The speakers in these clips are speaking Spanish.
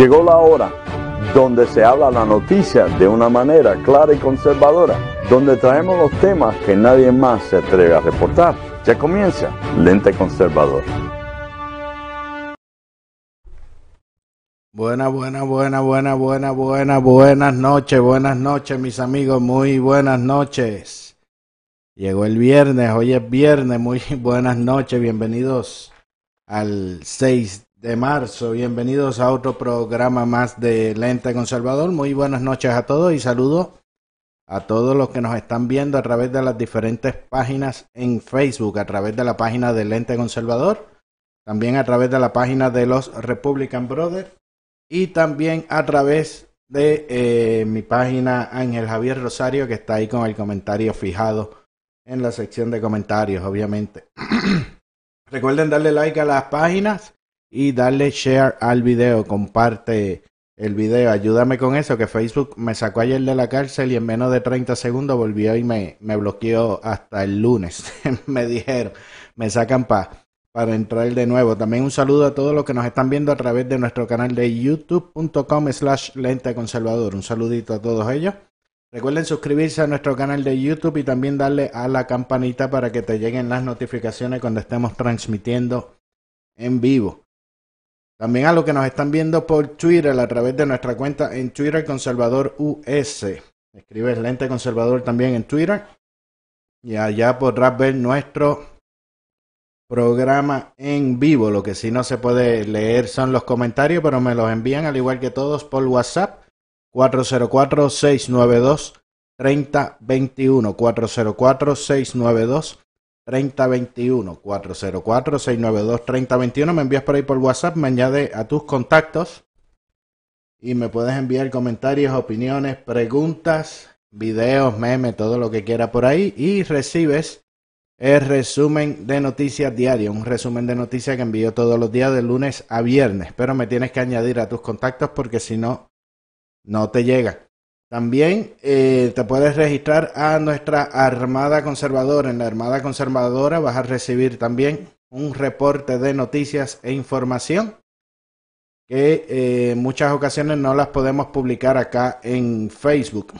Llegó la hora donde se habla la noticia de una manera clara y conservadora, donde traemos los temas que nadie más se atreve a reportar. Ya comienza Lente Conservador. Buena, buena, buena, buena, buena, buena, buenas noches, buenas noches mis amigos, muy buenas noches. Llegó el viernes, hoy es viernes, muy buenas noches, bienvenidos al 6 de marzo. Bienvenidos a otro programa más de Lente Conservador. Muy buenas noches a todos y saludo a todos los que nos están viendo a través de las diferentes páginas en Facebook, a través de la página de Lente Conservador, también a través de la página de los Republican Brothers y también a través de eh, mi página Ángel Javier Rosario que está ahí con el comentario fijado en la sección de comentarios, obviamente. Recuerden darle like a las páginas y darle share al video, comparte el video, ayúdame con eso, que Facebook me sacó ayer de la cárcel y en menos de 30 segundos volvió y me, me bloqueó hasta el lunes. me dijeron, me sacan pa, para entrar de nuevo. También un saludo a todos los que nos están viendo a través de nuestro canal de youtube.com slash lente conservador. Un saludito a todos ellos. Recuerden suscribirse a nuestro canal de YouTube y también darle a la campanita para que te lleguen las notificaciones cuando estemos transmitiendo en vivo. También a los que nos están viendo por Twitter a través de nuestra cuenta en Twitter Conservador US. Escribes Lente Conservador también en Twitter. Y allá podrás ver nuestro programa en vivo. Lo que sí no se puede leer son los comentarios, pero me los envían al igual que todos por WhatsApp. 404-692-3021. 404-692 3021 404 692 3021 me envías por ahí por WhatsApp, me añade a tus contactos y me puedes enviar comentarios, opiniones, preguntas, videos, memes, todo lo que quiera por ahí y recibes el resumen de noticias diario, un resumen de noticias que envío todos los días de lunes a viernes, pero me tienes que añadir a tus contactos porque si no, no te llega. También eh, te puedes registrar a nuestra Armada Conservadora. En la Armada Conservadora vas a recibir también un reporte de noticias e información que eh, en muchas ocasiones no las podemos publicar acá en Facebook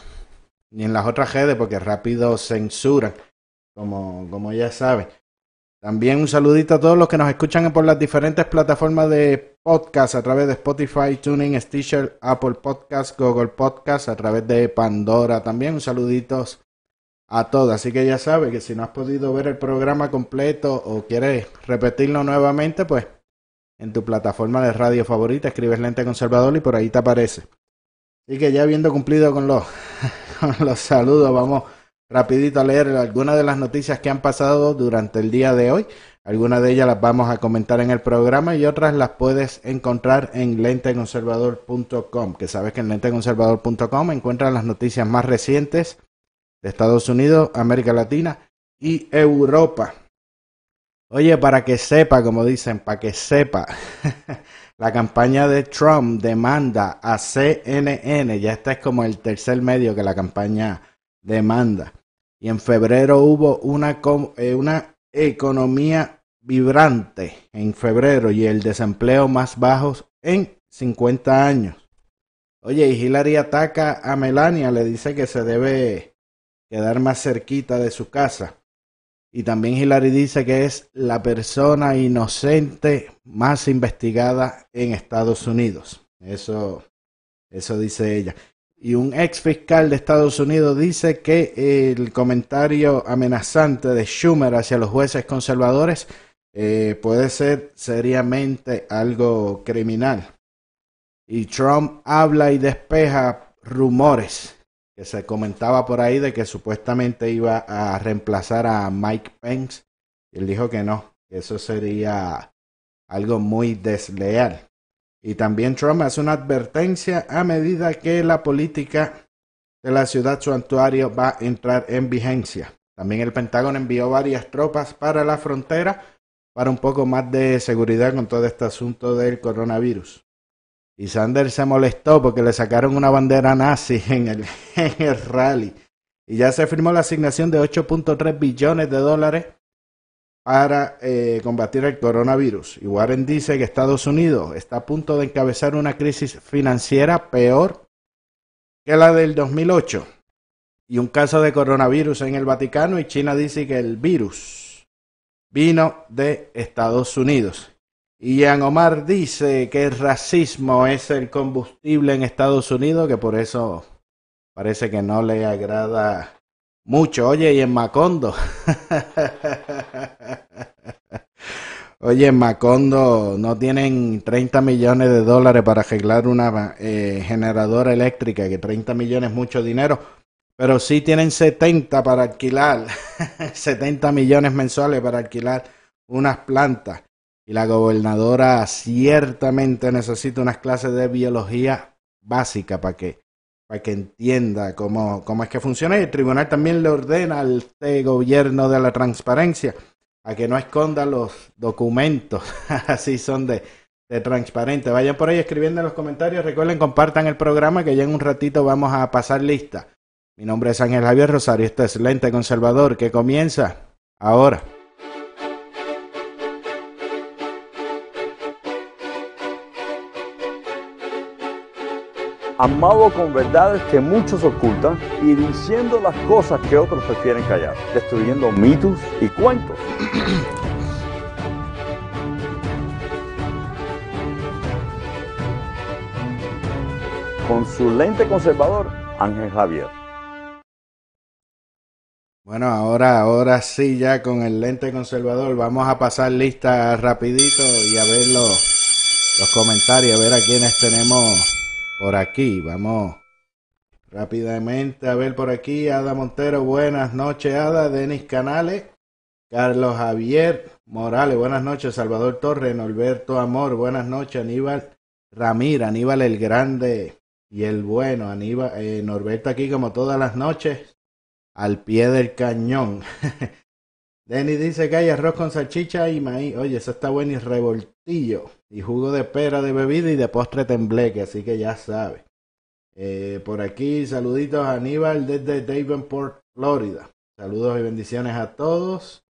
ni en las otras redes porque rápido censuran, como, como ya saben. También un saludito a todos los que nos escuchan por las diferentes plataformas de podcast a través de Spotify, Tuning, Stitcher, Apple Podcast, Google Podcast, a través de Pandora. También un saludito a todos. Así que ya sabes que si no has podido ver el programa completo o quieres repetirlo nuevamente, pues en tu plataforma de radio favorita escribes Lente Conservador y por ahí te aparece. Así que ya habiendo cumplido con los, con los saludos, vamos rapidito a leer algunas de las noticias que han pasado durante el día de hoy. Algunas de ellas las vamos a comentar en el programa y otras las puedes encontrar en lenteconservador.com, que sabes que en lenteconservador.com encuentras las noticias más recientes de Estados Unidos, América Latina y Europa. Oye, para que sepa, como dicen, para que sepa, la campaña de Trump demanda a CNN, ya este es como el tercer medio que la campaña demanda y en febrero hubo una, eh, una economía vibrante en febrero y el desempleo más bajo en 50 años. Oye, y Hillary ataca a Melania, le dice que se debe quedar más cerquita de su casa. Y también Hillary dice que es la persona inocente más investigada en Estados Unidos. Eso, eso dice ella. Y un ex fiscal de Estados Unidos dice que el comentario amenazante de Schumer hacia los jueces conservadores eh, puede ser seriamente algo criminal. Y Trump habla y despeja rumores que se comentaba por ahí de que supuestamente iba a reemplazar a Mike Pence. Y él dijo que no, que eso sería algo muy desleal. Y también Trump hace una advertencia a medida que la política de la ciudad santuario va a entrar en vigencia. También el Pentágono envió varias tropas para la frontera para un poco más de seguridad con todo este asunto del coronavirus. Y Sanders se molestó porque le sacaron una bandera nazi en el, en el rally. Y ya se firmó la asignación de 8.3 billones de dólares para eh, combatir el coronavirus. Y Warren dice que Estados Unidos está a punto de encabezar una crisis financiera peor que la del 2008. Y un caso de coronavirus en el Vaticano y China dice que el virus vino de Estados Unidos. Y Jean Omar dice que el racismo es el combustible en Estados Unidos, que por eso parece que no le agrada mucho. Oye, y en Macondo. Oye, en Macondo no tienen 30 millones de dólares para arreglar una eh, generadora eléctrica, que 30 millones es mucho dinero, pero sí tienen 70 para alquilar, 70 millones mensuales para alquilar unas plantas. Y la gobernadora ciertamente necesita unas clases de biología básica para que, para que entienda cómo, cómo es que funciona. Y el tribunal también le ordena al este gobierno de la transparencia a que no esconda los documentos, así son de, de transparente. Vayan por ahí escribiendo en los comentarios. Recuerden, compartan el programa que ya en un ratito vamos a pasar lista. Mi nombre es Ángel Javier Rosario. Este es Lente Conservador que comienza ahora. Amado con verdades que muchos ocultan y diciendo las cosas que otros prefieren callar, destruyendo mitos y cuentos. Con su lente conservador, Ángel Javier. Bueno, ahora, ahora sí, ya con el lente conservador, vamos a pasar lista rapidito y a ver los, los comentarios, a ver a quiénes tenemos por aquí. Vamos rápidamente a ver por aquí. Ada Montero, buenas noches, Ada. Denis Canales, Carlos Javier Morales, buenas noches. Salvador Torres, Norberto Amor, buenas noches. Aníbal Ramírez, Aníbal el Grande y el Bueno. Aníbal, eh, Norberto aquí como todas las noches, al pie del cañón. Denis dice que hay arroz con salchicha y maíz. Oye, eso está bueno y revoltillo y jugo de pera de bebida y de postre tembleque, así que ya sabe. Eh, por aquí, saluditos a Aníbal desde Davenport, Florida. Saludos y bendiciones a todos.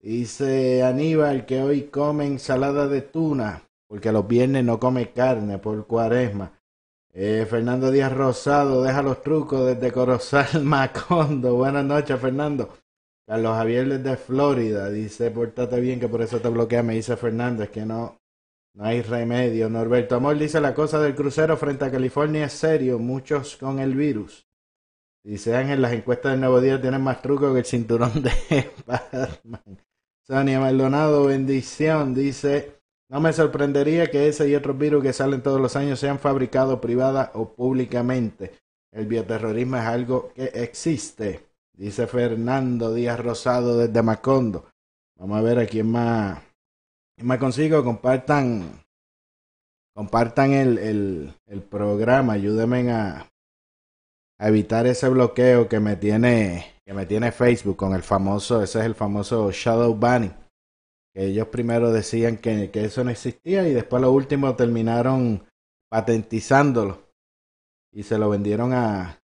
Dice Aníbal que hoy come ensalada de tuna, porque los viernes no come carne por cuaresma. Eh, Fernando Díaz Rosado, deja los trucos desde Corozal, Macondo. Buenas noches, Fernando. Carlos Javier desde Florida dice, portate bien que por eso te bloquea, me dice Fernando, es que no, no hay remedio. Norberto Amor dice la cosa del crucero frente a California es serio, muchos con el virus. Dice Ángel, las encuestas del Nuevo Día tienen más truco que el cinturón de Batman. Sonia Maldonado, bendición, dice, no me sorprendería que ese y otros virus que salen todos los años sean fabricados privada o públicamente. El bioterrorismo es algo que existe, dice Fernando Díaz Rosado desde Macondo. Vamos a ver a quién más me consigo, compartan, compartan el, el, el programa, ayúdenme a, a, evitar ese bloqueo que me tiene, que me tiene Facebook con el famoso, ese es el famoso shadow banning. Que ellos primero decían que, que eso no existía y después lo último terminaron patentizándolo y se lo vendieron a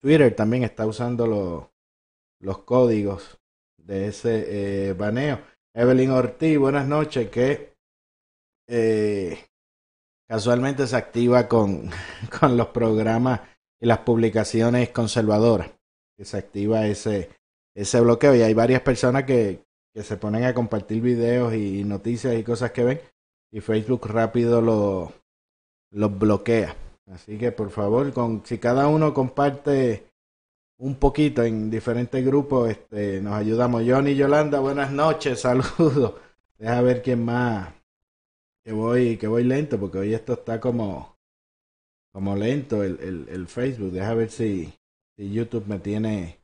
Twitter también está usando los, códigos de ese eh, baneo Evelyn Ortiz, buenas noches, que eh, casualmente se activa con, con los programas y las publicaciones conservadoras, que se activa ese, ese bloqueo y hay varias personas que, que se ponen a compartir videos y noticias y cosas que ven y Facebook rápido lo, los bloquea. Así que por favor, con, si cada uno comparte un poquito en diferentes grupos, este, nos ayudamos. Johnny Yolanda, buenas noches, saludos. Deja ver quién más. Que voy, que voy lento, porque hoy esto está como, como lento el, el, el Facebook. Deja ver si, si YouTube me tiene,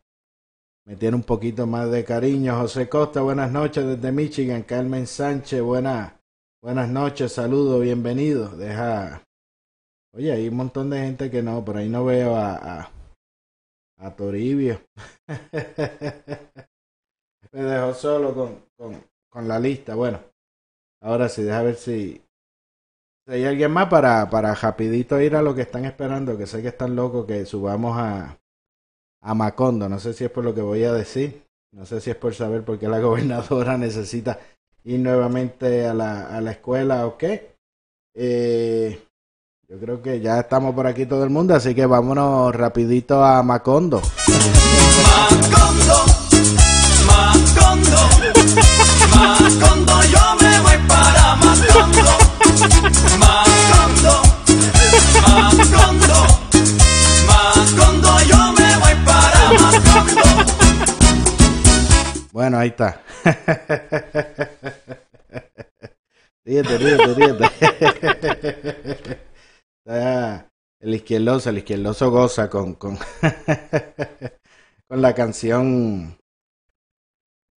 me tiene un poquito más de cariño. José Costa, buenas noches desde Michigan. Carmen Sánchez, buenas, buenas noches, saludos, bienvenidos. Deja, oye, hay un montón de gente que no, por ahí no veo a Toribio. Me dejó solo con, con, la lista. Bueno, ahora sí, deja ver si, si hay alguien más para, para rapidito ir a lo que están esperando, que sé que están locos que subamos a, a Macondo. No sé si es por lo que voy a decir. No sé si es por saber por qué la gobernadora necesita ir nuevamente a la, a la escuela o qué. Eh, yo creo que ya estamos por aquí todo el mundo, así que vámonos rapidito a Macondo. Macondo, Macondo, Macondo, yo me voy para Macondo. Macondo, Macondo, Macondo, yo me voy para Macondo. Bueno, ahí está. ríete, ríete, ríete. Está el izquierdoso, el izquierdoso goza con, con, con la canción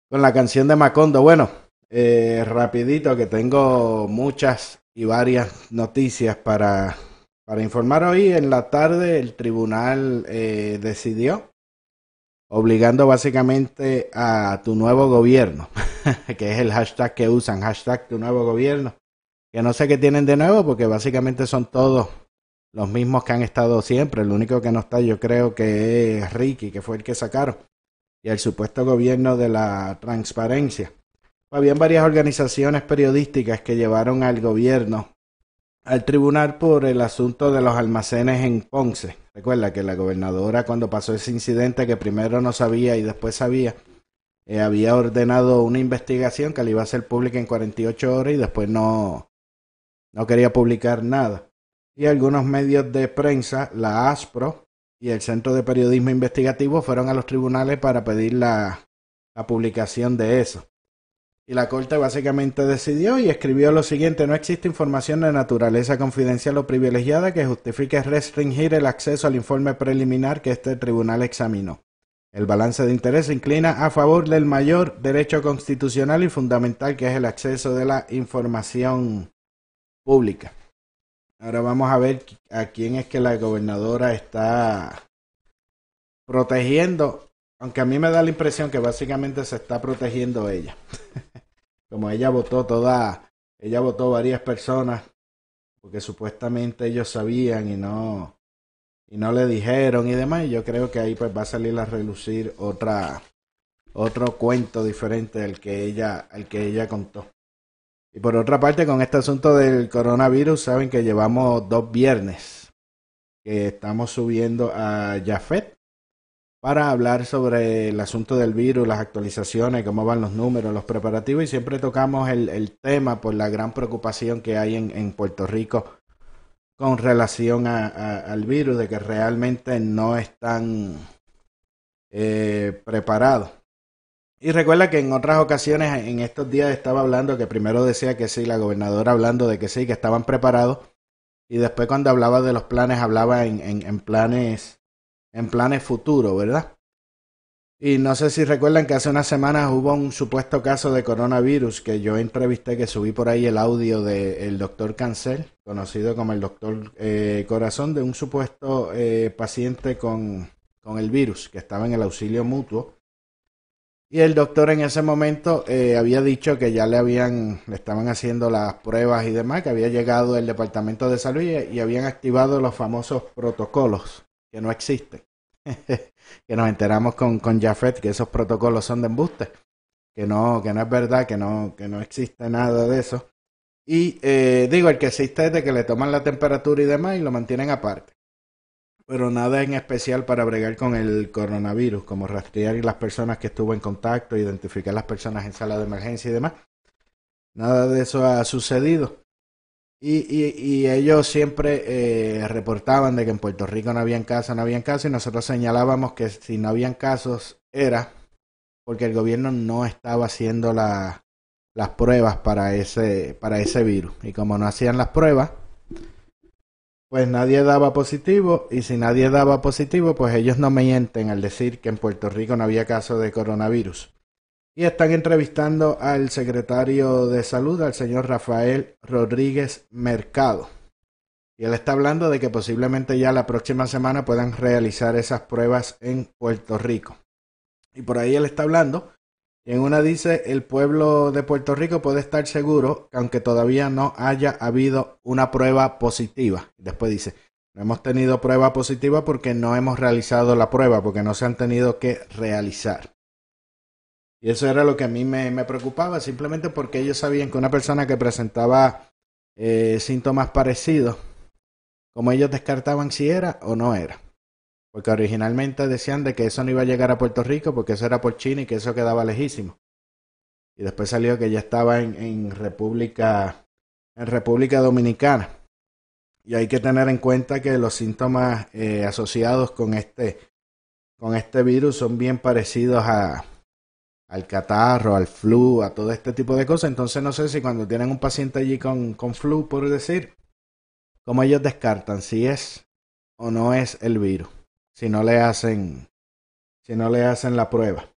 con la canción de Macondo. Bueno, eh, rapidito que tengo muchas y varias noticias para, para informar hoy. En la tarde el tribunal eh, decidió obligando básicamente a tu nuevo gobierno, que es el hashtag que usan, hashtag tu nuevo gobierno, que no sé qué tienen de nuevo porque básicamente son todos los mismos que han estado siempre, el único que no está yo creo que es Ricky, que fue el que sacaron, y el supuesto gobierno de la transparencia. Habían varias organizaciones periodísticas que llevaron al gobierno al tribunal por el asunto de los almacenes en Ponce. Recuerda que la gobernadora cuando pasó ese incidente que primero no sabía y después sabía, eh, había ordenado una investigación que le iba a hacer pública en 48 horas y después no, no quería publicar nada. Y algunos medios de prensa, la ASPRO y el Centro de Periodismo Investigativo fueron a los tribunales para pedir la, publicación de eso. Y la Corte básicamente decidió y escribió lo siguiente, no existe información de naturaleza confidencial o privilegiada que justifique restringir el acceso al informe preliminar que este tribunal examinó. El balance de interés inclina a favor del mayor derecho constitucional y fundamental que es el acceso de la información pública. Ahora vamos a ver a quién es que la gobernadora está protegiendo, aunque a mí me da la impresión que básicamente se está protegiendo ella. como ella votó toda, ella votó varias personas porque supuestamente ellos sabían y no y no le dijeron y demás, y yo creo que ahí pues va a salir a relucir otra otro cuento diferente al que ella al que ella contó. Y por otra parte, con este asunto del coronavirus, saben que llevamos dos viernes que estamos subiendo a Jafet para hablar sobre el asunto del virus, las actualizaciones, cómo van los números, los preparativos y siempre tocamos el, tema por la gran preocupación que hay en, Puerto Rico con relación al virus, de que realmente no están eh, preparados. Y recuerda que en otras ocasiones, en estos días estaba hablando que primero decía que sí, la gobernadora hablando de que sí, que estaban preparados, y después cuando hablaba de los planes, hablaba en, en, en planes en planes futuros, ¿verdad? Y no sé si recuerdan que hace unas semanas hubo un supuesto caso de coronavirus que yo entrevisté, que subí por ahí el audio del doctor Cancel, conocido como el doctor eh, Corazón, de un supuesto eh, paciente con, con, el virus que estaba en el auxilio mutuo. Y el doctor en ese momento eh, había dicho que ya le habían, le estaban haciendo las pruebas y demás, que había llegado el departamento de salud y, habían activado los famosos protocolos que no existen. que nos enteramos con, con Jafet que esos protocolos son de embuste, que no, que no es verdad, que no, que no existe nada de eso. Y eh, digo, el que existe es de que le toman la temperatura y demás y lo mantienen aparte. Pero nada en especial para bregar con el coronavirus, como rastrear las personas que estuvo en contacto, identificar las personas en sala de emergencia y demás. Nada de eso ha sucedido. Y, y, y, ellos siempre eh, reportaban de que en Puerto Rico no habían casos, no habían casos, y nosotros señalábamos que si no habían casos era porque el gobierno no estaba haciendo la, las pruebas para ese, para ese virus. Y como no hacían las pruebas, pues nadie daba positivo, y si nadie daba positivo, pues ellos no mienten al decir que en Puerto Rico no había casos de coronavirus. Y están entrevistando al secretario de salud, al señor Rafael Rodríguez Mercado. Y él está hablando de que posiblemente ya la próxima semana puedan realizar esas pruebas en Puerto Rico. Y por ahí él está hablando. Y en una dice, el pueblo de Puerto Rico puede estar seguro que aunque todavía no haya habido una prueba positiva. Después dice, no hemos tenido prueba positiva porque no hemos realizado la prueba, porque no se han tenido que realizar. Y eso era lo que a mí me, me preocupaba, simplemente porque ellos sabían que una persona que presentaba eh, síntomas parecidos, como ellos descartaban si era o no era. Porque originalmente decían de que eso no iba a llegar a Puerto Rico porque eso era por China y que eso quedaba lejísimo. Y después salió que ya estaba en, en República en República Dominicana. Y hay que tener en cuenta que los síntomas eh, asociados con este con este virus son bien parecidos a al catarro, al flu, a todo este tipo de cosas. Entonces no sé si cuando tienen un paciente allí con, con flu, por decir, cómo ellos descartan si es o no es el virus, si no le hacen, si no le hacen la prueba.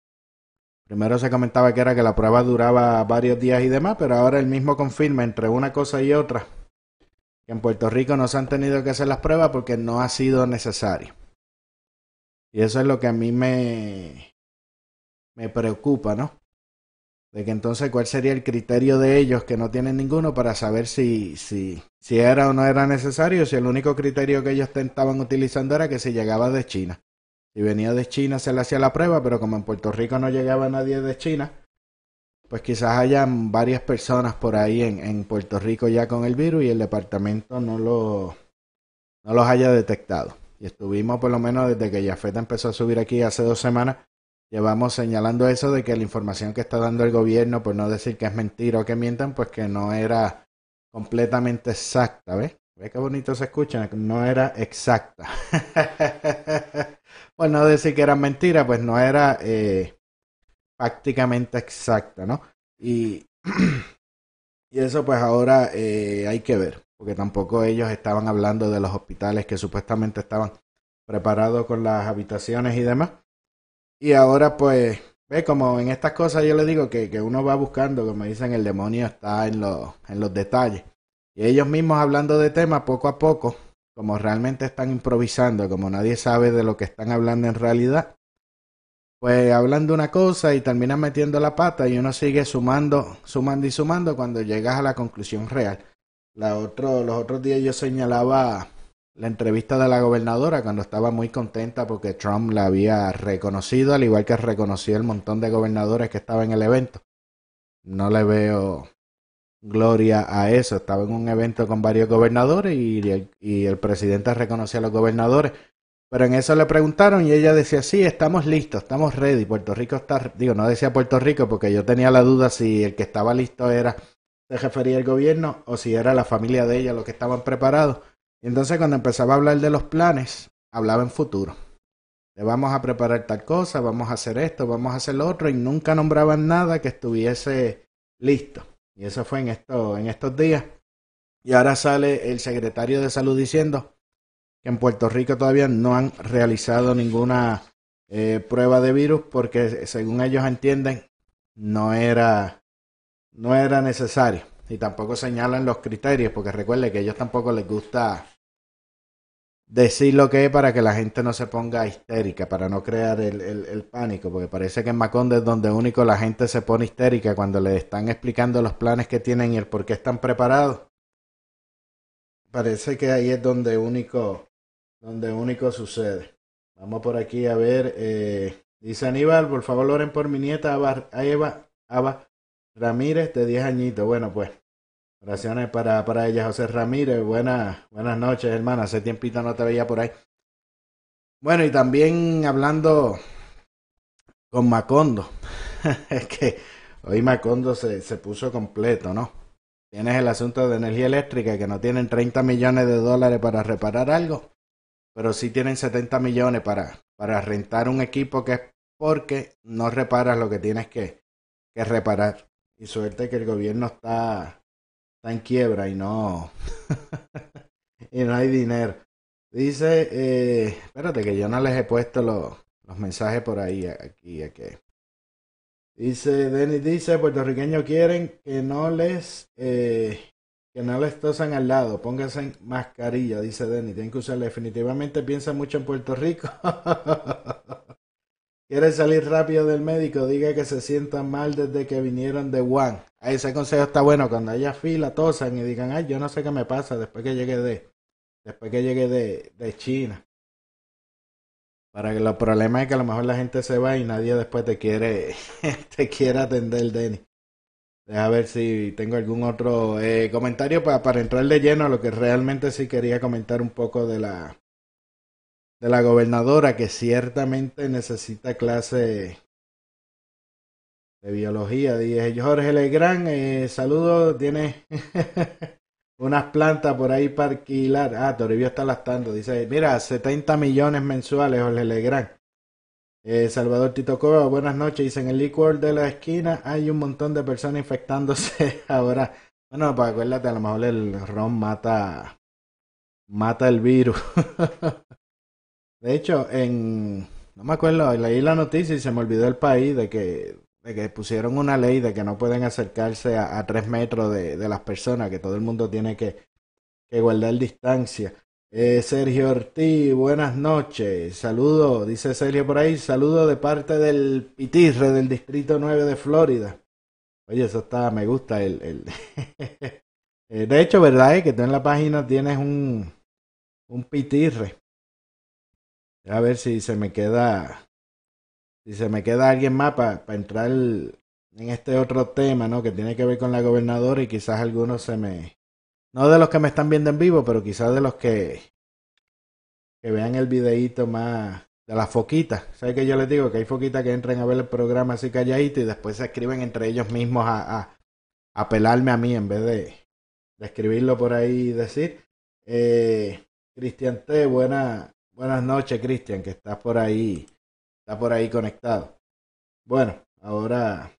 Primero se comentaba que era que la prueba duraba varios días y demás, pero ahora el mismo confirma entre una cosa y otra que en Puerto Rico no se han tenido que hacer las pruebas porque no ha sido necesario. Y eso es lo que a mí me, me preocupa, ¿no? De que entonces cuál sería el criterio de ellos que no tienen ninguno para saber si, si, si era o no era necesario, si el único criterio que ellos estaban utilizando era que si llegaba de China. Si venía de China se le hacía la prueba, pero como en Puerto Rico no llegaba nadie de China, pues quizás hayan varias personas por ahí en, en Puerto Rico ya con el virus y el departamento no, lo, no los haya detectado. Y estuvimos por lo menos desde que Yafeta empezó a subir aquí hace dos semanas, llevamos señalando eso de que la información que está dando el gobierno, por no decir que es mentira o que mientan, pues que no era completamente exacta, ¿ves? ¿Ves qué bonito se escucha? No era exacta. por no decir que era mentira, pues no era eh, prácticamente exacta, ¿no? Y, y eso pues ahora eh, hay que ver, porque tampoco ellos estaban hablando de los hospitales que supuestamente estaban preparados con las habitaciones y demás. Y ahora pues, ve como en estas cosas yo le digo que, que uno va buscando, como dicen, el demonio está en los, en los detalles. Y ellos mismos hablando de temas poco a poco, como realmente están improvisando, como nadie sabe de lo que están hablando en realidad, pues hablan de una cosa y terminan metiendo la pata y uno sigue sumando, sumando y sumando cuando llegas a la conclusión real. Los otros días yo señalaba la entrevista de la gobernadora cuando estaba muy contenta porque Trump la había reconocido, al igual que reconoció el montón de gobernadores que estaban en el evento. No le veo gloria a eso. Estaba en un evento con varios gobernadores y el, y el presidente reconoció a los gobernadores. Pero en eso le preguntaron y ella decía, sí, estamos listos, estamos ready. Puerto Rico está, digo, no decía Puerto Rico porque yo tenía la duda si el que estaba listo era, se refería al gobierno o si era la familia de ella los que estaban preparados. Y entonces cuando empezaba a hablar de los planes, hablaba en futuro. Le vamos a preparar tal cosa, vamos a hacer esto, vamos a hacer lo otro, y nunca nombraban nada que estuviese listo. Y eso fue en, esto, en estos días. Y ahora sale el secretario de salud diciendo que en Puerto Rico todavía no han realizado ninguna eh, prueba de virus porque según ellos entienden no era, no era necesario. Y tampoco señalan los criterios porque recuerde que ellos tampoco les gusta decir lo que es para que la gente no se ponga histérica, para no crear el, el, el, pánico, porque parece que en Macondo es donde único la gente se pone histérica cuando le están explicando los planes que tienen y el por qué están preparados. Parece que ahí es donde único, donde único sucede. Vamos por aquí a ver, eh, dice Aníbal, por favor oren por mi nieta Ava, Eva, Ava Ramírez de 10 añitos. Bueno, pues Oraciones para, para ella, José Ramírez. Buenas, buenas noches, hermana. Hace tiempito no te veía por ahí. Bueno, y también hablando con Macondo. es que hoy Macondo se, se puso completo, ¿no? Tienes el asunto de energía eléctrica, que no tienen 30 millones de dólares para reparar algo, pero sí tienen 70 millones para, para rentar un equipo que es porque no reparas lo que tienes que, que reparar. Y suerte que el gobierno está está en quiebra y no y no hay dinero. Dice, eh, espérate que yo no les he puesto los, los mensajes por ahí, aquí, aquí. Dice, Denis dice, puertorriqueños quieren que no les, eh, que no les tosan al lado, pónganse mascarilla, dice Denis, tienen que usarla, definitivamente piensa mucho en Puerto Rico. Quiere salir rápido del médico, diga que se sientan mal desde que vinieron de Wuhan. Ese consejo está bueno cuando haya fila, tosan y digan, ay, yo no sé qué me pasa después que llegué de, después que llegué de, de China. Para que los problemas es que a lo mejor la gente se va y nadie después te quiere, te quiere atender, Denny. Deja ver si tengo algún otro eh, comentario para, para entrar de lleno a lo que realmente sí quería comentar un poco de la de la gobernadora que ciertamente necesita clase de biología. Dije Jorge Legrand, eh, saludos, tiene unas plantas por ahí para alquilar. Ah, Toribio está lastando. Dice, mira, 70 millones mensuales, Jorge Legrand. Eh, Salvador Tito Cova, buenas noches. Dice, en el licor de la esquina hay un montón de personas infectándose ahora. Bueno, pues acuérdate, a lo mejor el ron mata, mata el virus. de hecho, en, no me acuerdo, leí la noticia y se me olvidó el país de que de que pusieron una ley de que no pueden acercarse a, tres metros de, de, las personas, que todo el mundo tiene que, que guardar distancia. Eh, Sergio Ortiz, buenas noches. Saludo, dice Sergio por ahí, saludo de parte del Pitirre del Distrito 9 de Florida. Oye, eso está, me gusta el... el eh, de hecho, ¿verdad? Es que tú en la página tienes un, un Pitirre. A ver si se me queda si se me queda alguien más para pa entrar en este otro tema, ¿no? Que tiene que ver con la gobernadora y quizás algunos se me... No de los que me están viendo en vivo, pero quizás de los que, que vean el videíto más de las foquitas. ¿Sabes que yo les digo? Que hay foquitas que entran a ver el programa así calladito y después se escriben entre ellos mismos a, a, a pelarme a mí en vez de, de escribirlo por ahí y decir. Eh, Cristian T, buena, buenas noches, Cristian, que estás por ahí Está por ahí conectado. Bueno, ahora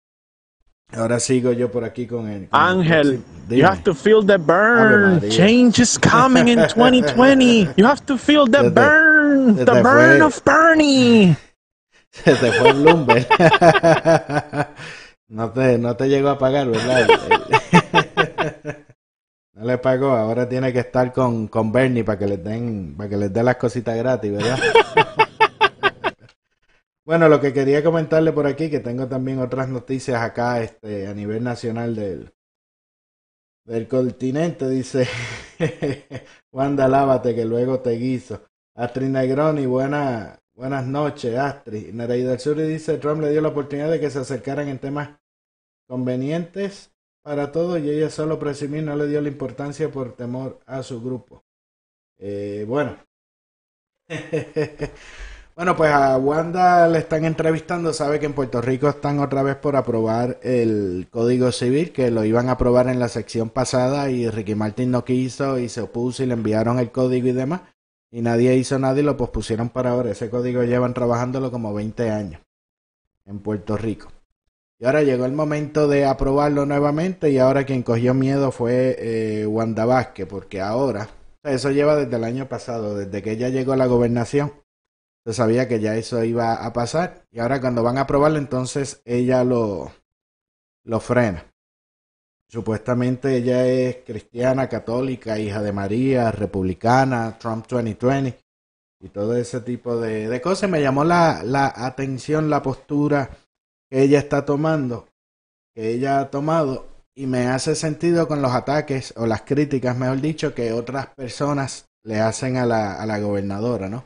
Ahora sigo yo por aquí con el. Con Ángel, el you have to feel the burn. Change is coming in 2020. You have to feel the burn. The burn fue- of Bernie. Se te fue el Bloomberg. no, te, no te llegó a pagar, ¿verdad? no le pagó. Ahora tiene que estar con, con Bernie para que les den, para que les dé las cositas gratis, ¿verdad? Bueno, lo que quería comentarle por aquí, que tengo también otras noticias acá este, a nivel nacional del, del continente, dice Wanda, lávate que luego te guiso. Astrid Negroni, buena, buenas noches, Astrid. Nereida del dice, Trump le dio la oportunidad de que se acercaran en temas convenientes para todos y ella solo presumir no le dio la importancia por temor a su grupo. Eh, bueno. Bueno, pues a Wanda le están entrevistando, sabe que en Puerto Rico están otra vez por aprobar el Código Civil, que lo iban a aprobar en la sección pasada y Ricky Martin no quiso y se opuso y le enviaron el código y demás, y nadie hizo nada y lo pospusieron para ahora. Ese código llevan trabajándolo como 20 años en Puerto Rico. Y ahora llegó el momento de aprobarlo nuevamente y ahora quien cogió miedo fue eh, Wanda Vázquez, porque ahora, eso lleva desde el año pasado, desde que ella llegó a la gobernación se sabía que ya eso iba a pasar y ahora cuando van a aprobarlo entonces ella lo, lo frena. Supuestamente ella es cristiana, católica, hija de María, republicana, Trump 2020 y todo ese tipo de, de cosas. Me llamó la, la atención la postura que ella está tomando, que ella ha tomado y me hace sentido con los ataques o las críticas, mejor dicho, que otras personas le hacen a la, a la gobernadora, ¿no?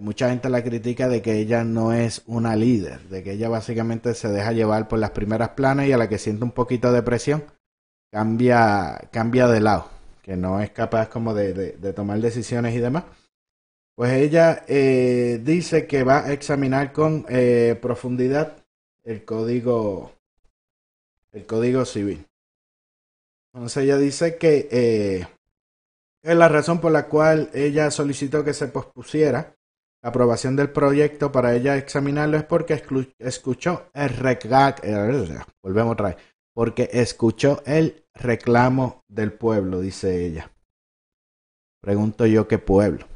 Mucha gente la critica de que ella no es una líder, de que ella básicamente se deja llevar por las primeras planas y a la que siente un poquito de presión cambia, cambia de lado, que no es capaz como de tomar decisiones y demás. Pues ella eh, dice que va a examinar con eh, profundidad el código, el código civil. Entonces ella dice que eh, es la razón por la cual ella solicitó que se pospusiera la aprobación del proyecto para ella examinarlo es porque escu- escuchó el reclamo, volvemos otra vez, porque escuchó el reclamo del pueblo, dice ella. Pregunto yo qué pueblo.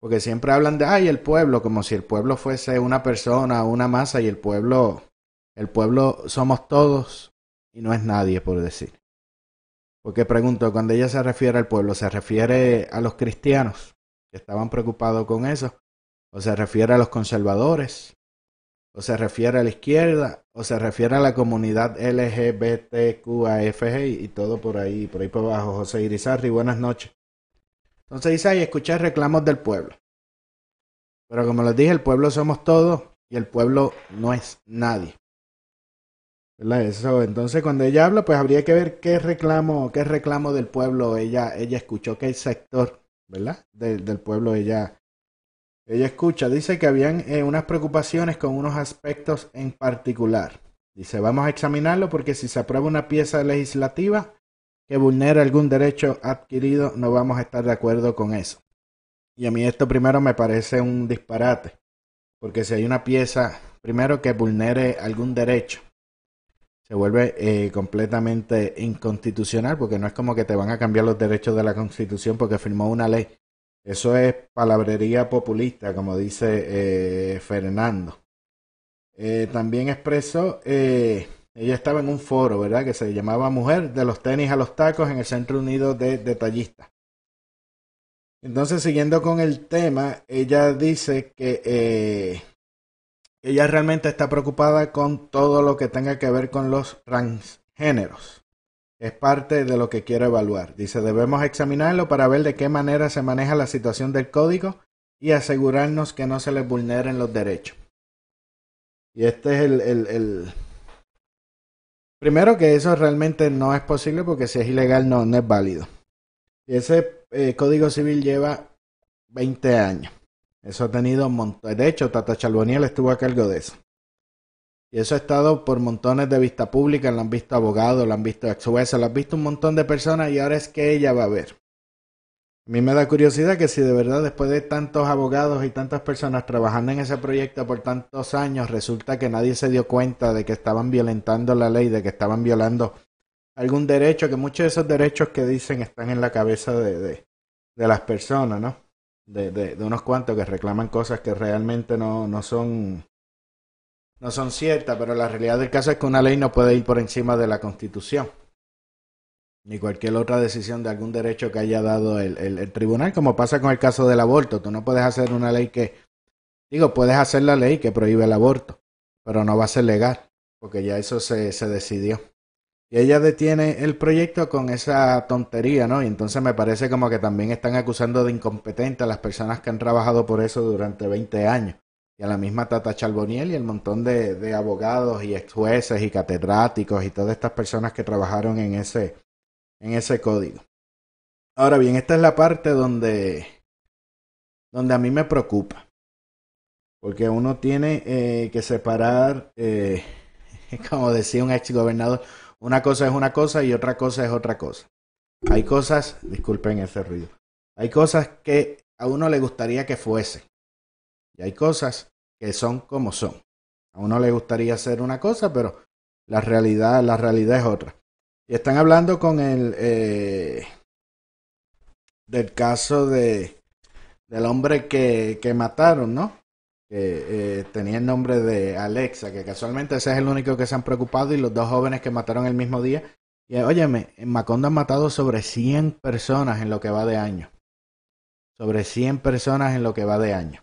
Porque siempre hablan de, ay, el pueblo, como si el pueblo fuese una persona, una masa, y el pueblo, el pueblo somos todos y no es nadie, por decir. Porque pregunto, cuando ella se refiere al pueblo, ¿se refiere a los cristianos? Estaban preocupados con eso, o se refiere a los conservadores, o se refiere a la izquierda, o se refiere a la comunidad LGBTQAFG y todo por ahí, por ahí por abajo. José Irizarri, buenas noches. Entonces ahí, escuché reclamos del pueblo. Pero como les dije, el pueblo somos todos y el pueblo no es nadie. Eso, entonces cuando ella habla, pues habría que ver qué reclamo, qué reclamo del pueblo ella, ella escuchó, qué sector, ¿verdad? Del, pueblo ella, ella escucha. Dice que habían eh, unas preocupaciones con unos aspectos en particular. Dice, vamos a examinarlo porque si se aprueba una pieza legislativa que vulnera algún derecho adquirido, no vamos a estar de acuerdo con eso. Y a mí esto primero me parece un disparate, porque si hay una pieza, primero que vulnere algún derecho, se vuelve eh, completamente inconstitucional, porque no es como que te van a cambiar los derechos de la Constitución porque firmó una ley. Eso es palabrería populista, como dice eh, Fernando. Eh, también expresó, ella estaba en un foro, ¿verdad? Que se llamaba Mujer de los tenis a los tacos en el Centro Unido de Detallistas. Entonces, siguiendo con el tema, ella dice que ella realmente está preocupada con todo lo que tenga que ver con los transgéneros. Es parte de lo que quiero evaluar. Dice, debemos examinarlo para ver de qué manera se maneja la situación del código y asegurarnos que no se les vulneren los derechos. Y este es el, el. Primero que eso realmente no es posible porque si es ilegal no, no es válido. Y ese eh, código civil lleva 20 años. Eso ha tenido montón. De hecho, Tata Charboniel estuvo a cargo de eso. Y eso ha estado por montones de vista pública, lo han visto abogados, lo han visto ex jueces, lo han visto un montón de personas y ahora es que ella va a ver. A mí me da curiosidad que si de verdad después de tantos abogados y tantas personas trabajando en ese proyecto por tantos años, resulta que nadie se dio cuenta de que estaban violentando la ley, de que estaban violando algún derecho, que muchos de esos derechos que dicen están en la cabeza de, de, de las personas, ¿no? De, de, unos cuantos que reclaman cosas que realmente no, no son no son ciertas, pero la realidad del caso es que una ley no puede ir por encima de la constitución ni cualquier otra decisión de algún derecho que haya dado el, el, el, tribunal, como pasa con el caso del aborto. Tú no puedes hacer una ley que, digo, puedes hacer la ley que prohíbe el aborto, pero no va a ser legal, porque ya eso se, se decidió. Y ella detiene el proyecto con esa tontería, ¿no? Y entonces me parece como que también están acusando de incompetente a las personas que han trabajado por eso durante 20 años. Y a la misma Tata Charboniel y el montón de, abogados y ex jueces y catedráticos y todas estas personas que trabajaron en ese, en ese código. Ahora bien, esta es la parte donde, donde a mí me preocupa. Porque uno tiene eh, que separar, eh, como decía un ex gobernador, una cosa es una cosa y otra cosa es otra cosa. Hay cosas, disculpen ese ruido, hay cosas que a uno le gustaría que fuese. Y hay cosas que son como son. A uno le gustaría hacer una cosa, pero la realidad, la realidad es otra. Y están hablando con el eh, del caso de del hombre que, que mataron, ¿no? Eh, tenía el nombre de Alexa, que casualmente ese es el único que se han preocupado, y los dos jóvenes que mataron el mismo día. Y óyeme, en Macondo han matado sobre 100 personas en lo que va de año. Sobre 100 personas en lo que va de año.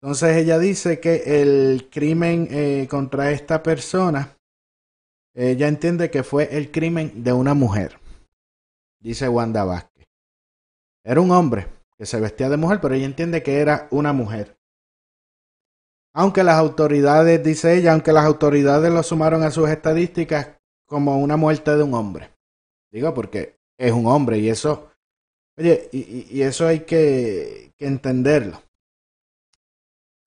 Entonces ella dice que el crimen eh, contra esta persona ella entiende que fue el crimen de una mujer, dice Wanda Vázquez. Era un hombre que se vestía de mujer, pero ella entiende que era una mujer. Aunque las autoridades, dice ella, aunque las autoridades lo sumaron a sus estadísticas como una muerte de un hombre. Digo, porque es un hombre y eso, oye, y, eso hay que, que entenderlo.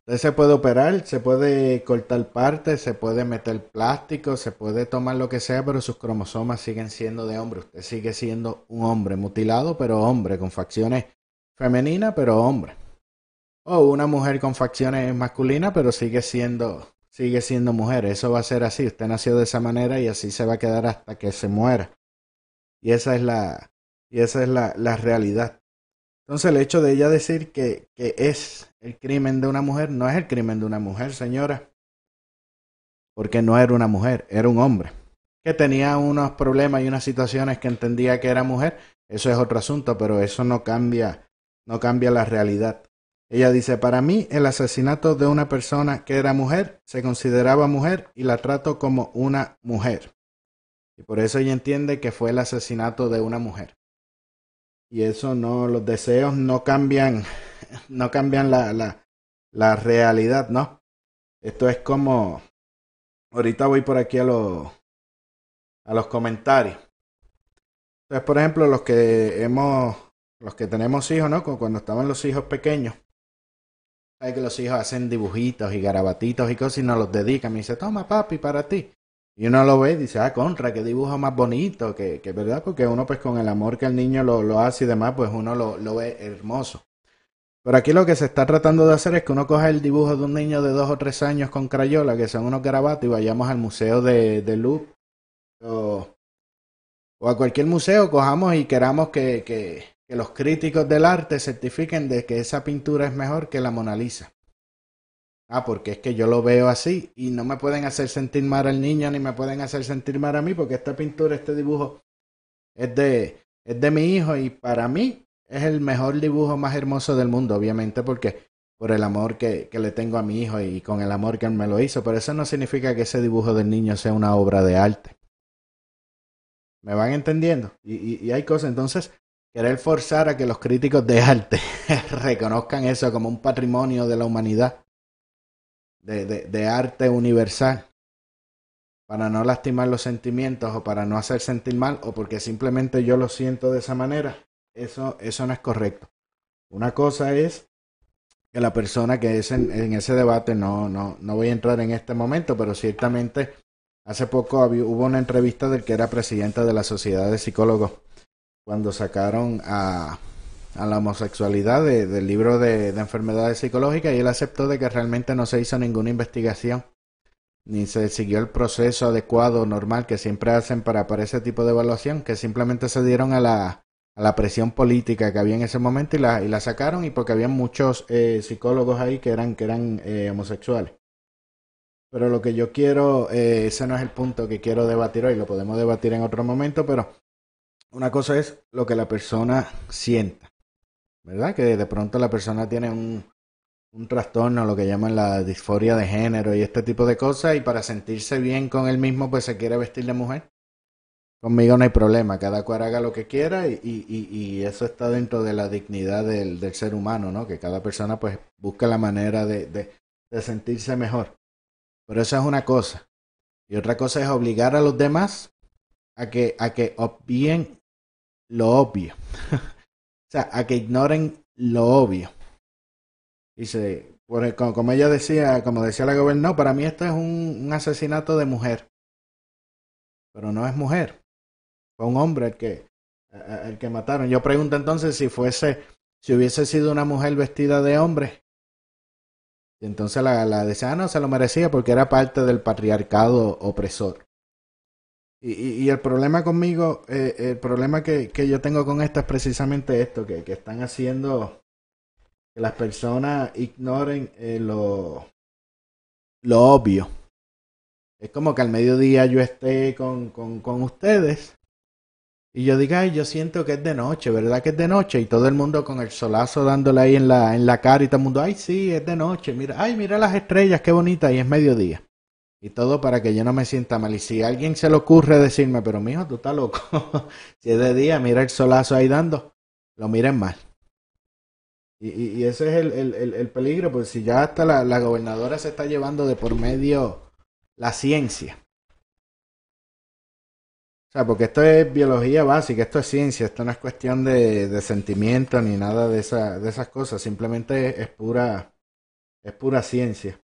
Usted se puede operar, se puede cortar partes, se puede meter plástico, se puede tomar lo que sea, pero sus cromosomas siguen siendo de hombre. Usted sigue siendo un hombre mutilado, pero hombre, con facciones femeninas, pero hombre. O una mujer con facciones masculinas, pero sigue siendo, sigue siendo mujer. Eso va a ser así. Usted nació de esa manera y así se va a quedar hasta que se muera. Y esa es la, y esa es la, la realidad. Entonces el hecho de ella decir que, que es el crimen de una mujer no es el crimen de una mujer, señora. Porque no era una mujer, era un hombre. Que tenía unos problemas y unas situaciones que entendía que era mujer. Eso es otro asunto, pero eso no cambia, no cambia la realidad. Ella dice, para mí el asesinato de una persona que era mujer se consideraba mujer y la trato como una mujer. Y por eso ella entiende que fue el asesinato de una mujer. Y eso no, los deseos no cambian no cambian la, la, la realidad, ¿no? Esto es como, ahorita voy por aquí a los, a los comentarios. Entonces, por ejemplo, los que hemos, los que tenemos hijos, ¿no? Cu- Cuando estaban los hijos pequeños, que los hijos hacen dibujitos y garabatitos y cosas y nos los dedican. Me dice, toma papi, para ti. Y uno lo ve y dice, ah, contra, qué dibujo más bonito, que, que verdad, porque uno pues con el amor que el niño lo, lo hace y demás, pues uno lo, lo ve hermoso. Pero aquí lo que se está tratando de hacer es que uno coja el dibujo de un niño de dos o tres años con crayola, que son unos garabatos, y vayamos al museo de, de o, o a cualquier museo, cojamos y queramos que, que, que los críticos del arte certifiquen de que esa pintura es mejor que la Mona Lisa. Ah, porque es que yo lo veo así y no me pueden hacer sentir mal al niño ni me pueden hacer sentir mal a mí porque esta pintura, este dibujo es de, es de mi hijo y para mí es el mejor dibujo más hermoso del mundo, obviamente porque por el amor que, que le tengo a mi hijo y con el amor que él me lo hizo, pero eso no significa que ese dibujo del niño sea una obra de arte. ¿Me van entendiendo? Y, y, y hay cosas, entonces, querer forzar a que los críticos de arte reconozcan eso como un patrimonio de la humanidad de, de, arte universal para no lastimar los sentimientos o para no hacer sentir mal o porque simplemente yo lo siento de esa manera, eso, eso no es correcto. Una cosa es que la persona que es en, ese debate, no, no, no voy a entrar en este momento, pero ciertamente hace poco hubo una entrevista del que era presidente de la Sociedad de Psicólogos cuando sacaron a, a la homosexualidad de- del libro de, de enfermedades psicológicas y él aceptó de que realmente no se hizo ninguna investigación ni se siguió el proceso adecuado, normal que siempre hacen para, para ese tipo de evaluación, que simplemente se dieron a la, a la presión política que había en ese momento y la, y la sacaron y porque había muchos eh, psicólogos ahí que eran, que eran eh, homosexuales. Pero lo que yo quiero, eh, ese no es el punto que quiero debatir hoy, lo podemos debatir en otro momento, pero una cosa es lo que la persona sienta, ¿verdad? Que de pronto la persona tiene un, un trastorno, lo que llaman la disforia de género y este tipo de cosas, y para sentirse bien con él mismo, pues se quiere vestir de mujer. Conmigo no hay problema, cada cual haga lo que quiera y, y, y- eso está dentro de la dignidad del, del ser humano, ¿no? Que cada persona pues busca la manera de, de, de sentirse mejor. Pero eso es una cosa. Y otra cosa es obligar a los demás a que, a que obvien lo obvio. o sea, a que ignoren lo obvio. Dice, por como, ella decía, como decía la gobernadora, para mí esto es un, asesinato de mujer. Pero no es mujer. Fue un hombre el que, el que mataron. Yo pregunto entonces si fuese, si hubiese sido una mujer vestida de hombre. Y entonces la, la decía, ah, no, se lo merecía porque era parte del patriarcado opresor. Y, y, el problema conmigo, eh, el problema que, yo tengo con esto es precisamente esto, que, que están haciendo que las personas ignoren eh, lo, lo obvio. Es como que al mediodía yo esté con, con, con ustedes y yo diga, ay, yo siento que es de noche, ¿verdad que es de noche? Y todo el mundo con el solazo dándole ahí en la, en la cara y todo el mundo, ay, sí, es de noche, mira, ay, mira las estrellas, qué bonita, y es mediodía. Y todo para que yo no me sienta mal. Y si alguien se le ocurre decirme, pero mijo, tú estás loco. si es de día, mira el solazo ahí dando, lo miren mal. Y, ese es el, el, el, el peligro, pues si ya hasta la, la gobernadora se está llevando de por medio la ciencia. O sea, porque esto es biología básica, esto es ciencia, esto no es cuestión de, de sentimiento ni nada de, de esas cosas, simplemente es pura, es pura ciencia.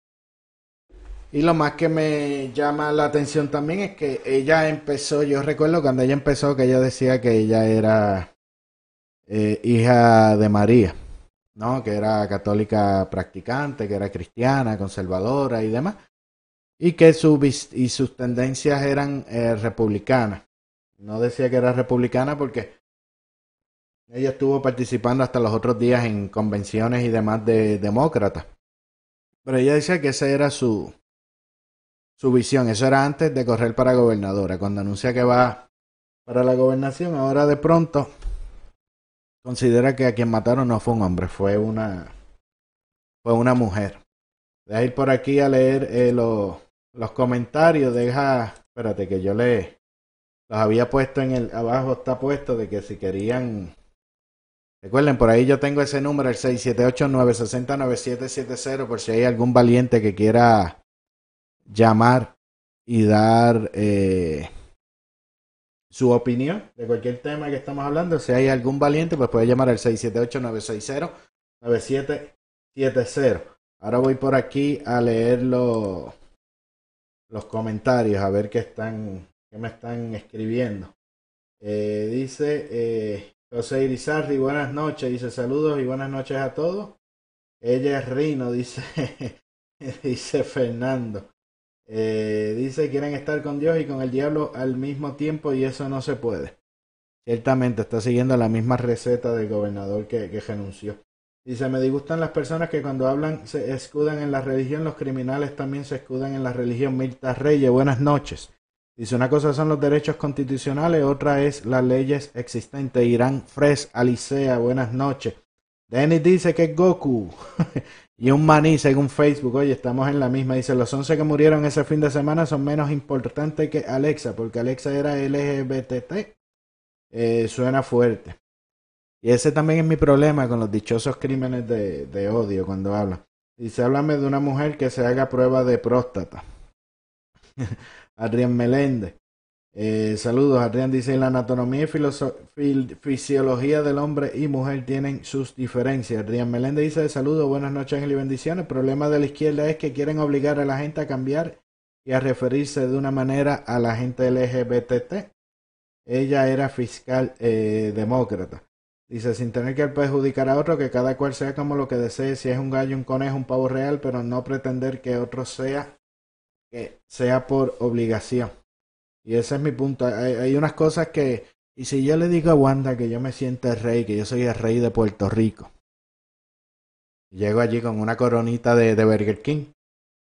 Y lo más que me llama la atención también es que ella empezó, yo recuerdo cuando ella empezó que ella decía que ella era eh, hija de María, ¿no? Que era católica practicante, que era cristiana, conservadora y demás, y que su, y sus tendencias eran eh, republicanas. No decía que era republicana porque ella estuvo participando hasta los otros días en convenciones y demás de demócratas. Pero ella decía que esa era su, su visión. Eso era antes de correr para gobernadora. Cuando anuncia que va para la gobernación, ahora de pronto considera que a quien mataron no fue un hombre, fue una, fue una mujer. Deja ir por aquí a leer eh, los, los comentarios. Deja, espérate que yo le los había puesto en el abajo está puesto de que si querían Recuerden, por ahí yo tengo ese número, el 678-960-9770, por si hay algún valiente que quiera llamar y dar eh, su opinión de cualquier tema que estamos hablando. Si hay algún valiente, pues puede llamar al 678-960-9770. Ahora voy por aquí a leer los, los comentarios, a ver qué están, qué me están escribiendo. Eh, dice eh, José Irizarri, buenas noches, dice saludos y buenas noches a todos. Ella es Rino, dice, dice Fernando. Eh, dice quieren estar con Dios y con el diablo al mismo tiempo y eso no se puede. Ciertamente está siguiendo la misma receta del gobernador que, que renunció. Dice, me disgustan las personas que cuando hablan se escudan en la religión, los criminales también se escudan en la religión. Mirta Reyes, buenas noches. Dice, una cosa son los derechos constitucionales, otra es las leyes existentes. Irán Fres, Alicea, buenas noches. Denis dice que es Goku. y un maní, según Facebook. Oye, estamos en la misma. Dice, los 11 que murieron ese fin de semana son menos importantes que Alexa, porque Alexa era LGBTT. Eh, suena fuerte. Y ese también es mi problema con los dichosos crímenes de, de odio cuando hablan. Dice, háblame de una mujer que se haga prueba de próstata. Adrián Meléndez. Eh, saludos, Adrián dice, la anatomía y fisiología del hombre y mujer tienen sus diferencias. Adrián Meléndez dice, saludos, buenas noches Ángel y bendiciones. El problema de la izquierda es que quieren obligar a la gente a cambiar y a referirse de una manera a la gente LGBTT. Ella era fiscal eh, demócrata. Dice, sin tener que perjudicar a otro, que cada cual sea como lo que desee, si es un gallo, un conejo, un pavo real, pero no pretender que otro sea que sea por obligación. Y ese es mi punto. Hay, unas cosas que, y si yo le digo a Wanda que yo me siento el rey, que yo soy el rey de Puerto Rico, y llego allí con una coronita de, Burger King,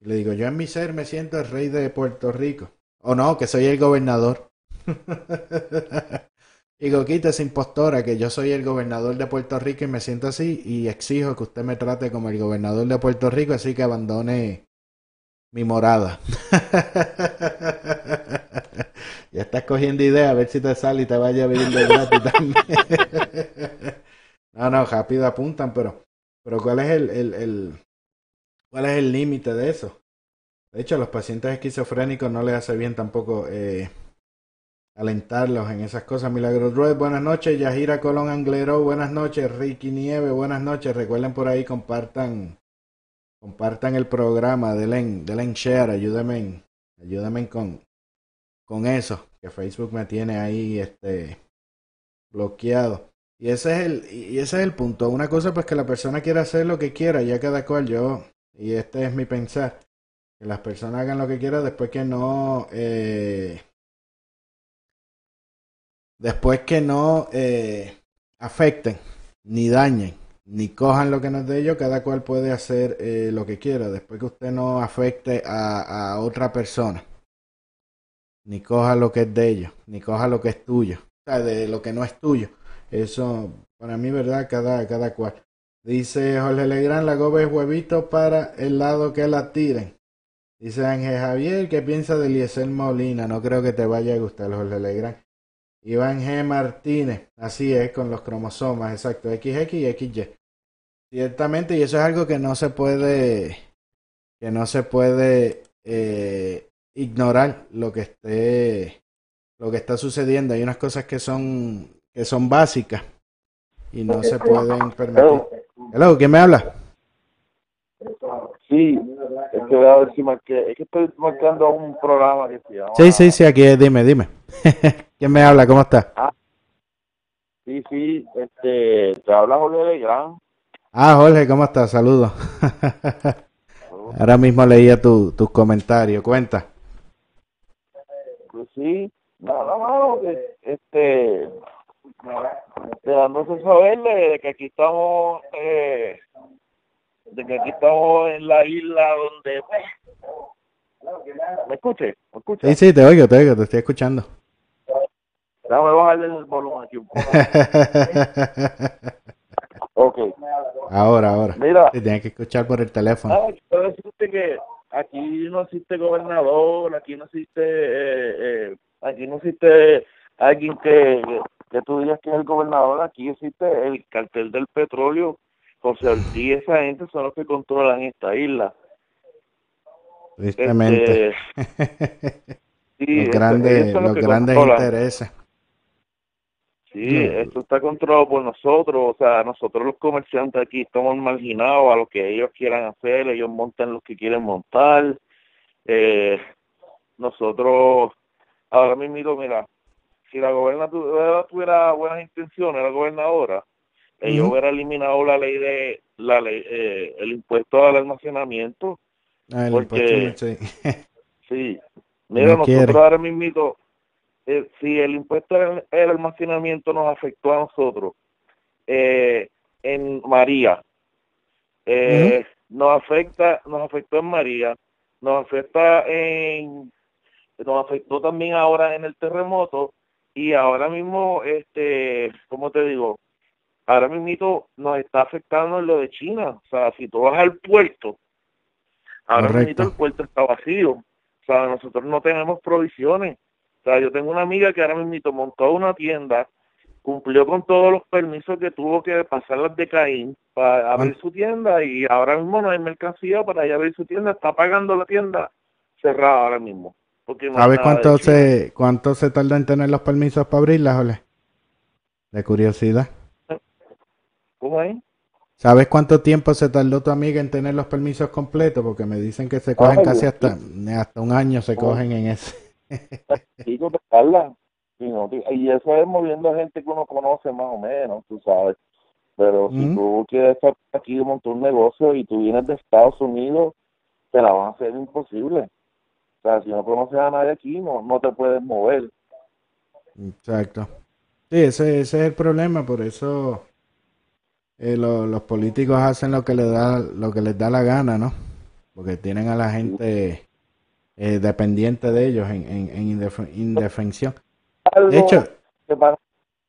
y le digo, yo en mi ser me siento el rey de Puerto Rico. O no, que soy el gobernador. Digo, quítese impostora, que yo soy el gobernador de Puerto Rico y me siento así y exijo que usted me trate como el gobernador de Puerto Rico, así que abandone mi morada. ya estás cogiendo idea, a ver si te sale y te vaya vivir de gratis también. no, no, rápido apuntan, pero, pero ¿cuál es el, el, cuál es el límite de eso? De hecho, a los pacientes esquizofrénicos no les hace bien tampoco eh, alentarlos en esas cosas. Milagros Ruiz, buenas noches. Yajira Colón Anglero, buenas noches. Ricky Nieve, buenas noches. Recuerden por ahí, compartan compartan el programa, denle, denle share, ayúdenme, en- ayúdenme con, con eso, que Facebook me tiene ahí este bloqueado. Y ese es el, y ese es el punto. Una cosa pues que la persona quiera hacer lo que quiera, ya cada cual yo, y este es mi pensar, que las personas hagan lo que quieran después que no eh, después que no eh, afecten ni dañen ni cojan lo que no es de ellos, cada cual puede hacer eh, lo que quiera, después que usted no afecte a, a otra persona, ni coja lo que es de ellos, ni coja lo que es tuyo, o sea, de lo que no es tuyo. Eso, para mí, ¿verdad? Cada, cada cual. Dice Jorge Legrand, la goba es huevito para el lado que la tiren. Dice Ángel Javier, ¿qué piensa de Eliezer Molina? No creo que te vaya a gustar, Jorge Legrand. Iván G. Martínez, así es, con los cromosomas, exacto, XX y XY. Ciertamente, y eso es algo que no se puede, que no se puede eh, ignorar lo que esté, lo que está sucediendo. Hay unas cosas que son, que son básicas y no se pueden permitir. Hello, ¿quién me habla? Sí, es que voy a ver si marqué. Es que estoy marcando un programa que se llama. Sí, sí, sí, aquí, es, dime, dime. ¿Quién me habla? ¿Cómo está? Sí, sí, este, te habla Jorge Legrand. Ah, Jorge, ¿cómo estás? Saludos. Ahora mismo leía tu, tus comentarios. Cuenta. Sí, nada más, este, este, dándose saber de, de que aquí estamos, eh, de que aquí estamos en la isla donde. ¿Me escuche? ¿Me escucha? Sí, sí, te oigo, te oigo, te estoy escuchando. Déjame bajarle el volumen aquí un poco. Ok, ahora, ahora. mira. Sí, tienes que escuchar por el teléfono. Ah, quiero decirte que aquí no existe gobernador, aquí no existe, eh, eh, aquí no existe alguien que, que tú digas que es el gobernador, aquí existe el cartel del petróleo, José Ortiz y esa gente son los que controlan esta isla. Tristemente. Este, sí, los grandes, los grandes intereses. Sí, esto está controlado por nosotros, o sea, nosotros los comerciantes aquí estamos marginados a lo que ellos quieran hacer, ellos montan lo que quieren montar. Eh, nosotros, ahora mismo, mira, si la gobernadora tuviera buenas intenciones, la gobernadora, ella Ujú. hubiera eliminado la ley de, la ley, eh, el impuesto al almacenamiento. Ah, el Porque- impuesto, sí. Sí, mira, No nosotros quiere. ahora mismo, eh, si el impuesto al al almacenamiento nos afectó a nosotros, eh, en María, eh, nos afecta, nos afectó en María, nos afecta en, nos afectó también ahora en el terremoto y ahora mismo, este, ¿cómo te digo? Ahora mismo nos está afectando en lo de China, o sea, si tú vas al puerto, ahora Correcto. mismo el puerto está vacío, o sea, nosotros no tenemos provisiones, o sea, yo tengo una amiga que ahora mismo montó una tienda, cumplió con todos los permisos que tuvo que pasar las de Caín para abrir su tienda y ahora mismo no hay mercancía para ella abrir su tienda, está pagando la tienda cerrada ahora mismo. Porque no hay ¿Sabes cuánto se, cuánto se tarda en tener los permisos para abrirlas, Ole? De curiosidad. ¿Cómo es? ¿Sabes cuánto tiempo se tardó tu amiga en tener los permisos completos? Porque me dicen que se cogen Ay, casi hasta, hasta un año se cogen en ese. Chico, pegarla. Y, no, y eso es moviendo a gente que uno conoce más o menos, tú sabes. Pero si tú quieres estar aquí y montar un negocio y tú vienes de Estados Unidos, te la van a hacer imposible. O sea, si no conoces a nadie aquí, no, no te puedes mover. Exacto. Sí, ese, ese es el problema, por eso eh, lo- los políticos hacen lo que les da, lo que les da la gana, ¿no? Porque tienen a la gente eh, dependiente de ellos en, en, en indef- indefensión. Algo De hecho, que para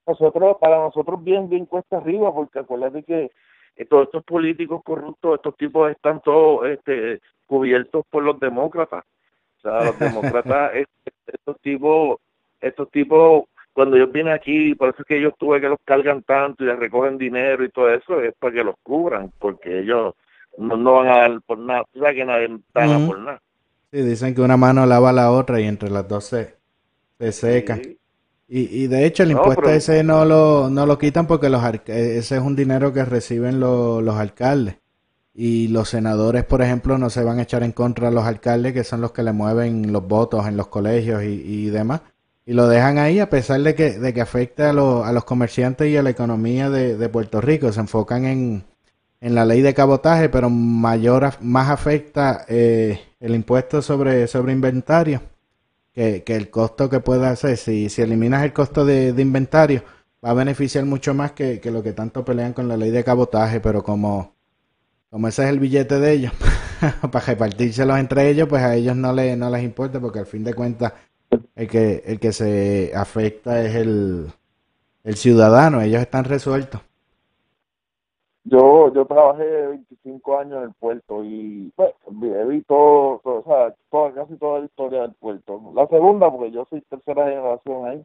nosotros, para nosotros bien, bien cuesta arriba, porque acuérdate que eh, todos estos políticos corruptos, estos tipos están todos este, cubiertos por los demócratas. O sea, los demócratas, estos tipos, estos tipos, cuando ellos vienen aquí, por eso es que ellos tuve que los cargan tanto y les recogen dinero y todo eso, es para que los cubran, porque ellos no, no van a dar por nada. Tú sabes que nadie gana Ujú. por nada. Sí, dicen que una mano lava la otra y entre las dos se, se secan. Sí. Y, y de hecho el No, impuesto pero- ese no lo, no lo quitan porque los arca- ese es un dinero que reciben lo- los alcaldes. Y los senadores, por ejemplo, no se van a echar en contra de los alcaldes, que son los que le mueven los votos en los colegios y, y demás. Y lo dejan ahí a pesar de que, de que afecte a, los- a los comerciantes y a la economía de, de Puerto Rico. Se enfocan en, en la ley de cabotaje, pero mayor, más afecta eh, el impuesto sobre, sobre inventario que, que el costo que pueda hacer. Si, si eliminas el costo de, de inventario, va a beneficiar mucho más que, que lo que tanto pelean con la ley de cabotaje, pero como, como ese es el billete de ellos, para repartírselos entre ellos, pues a ellos no, le, no les importa, porque al fin de cuentas el que, el que se afecta es el, el ciudadano, ellos están resueltos. Yo, yo trabajé 25 años en el puerto y pues, vi todo, todo, o sea, toda, casi toda la historia del puerto. La segunda, porque yo soy tercera generación ahí.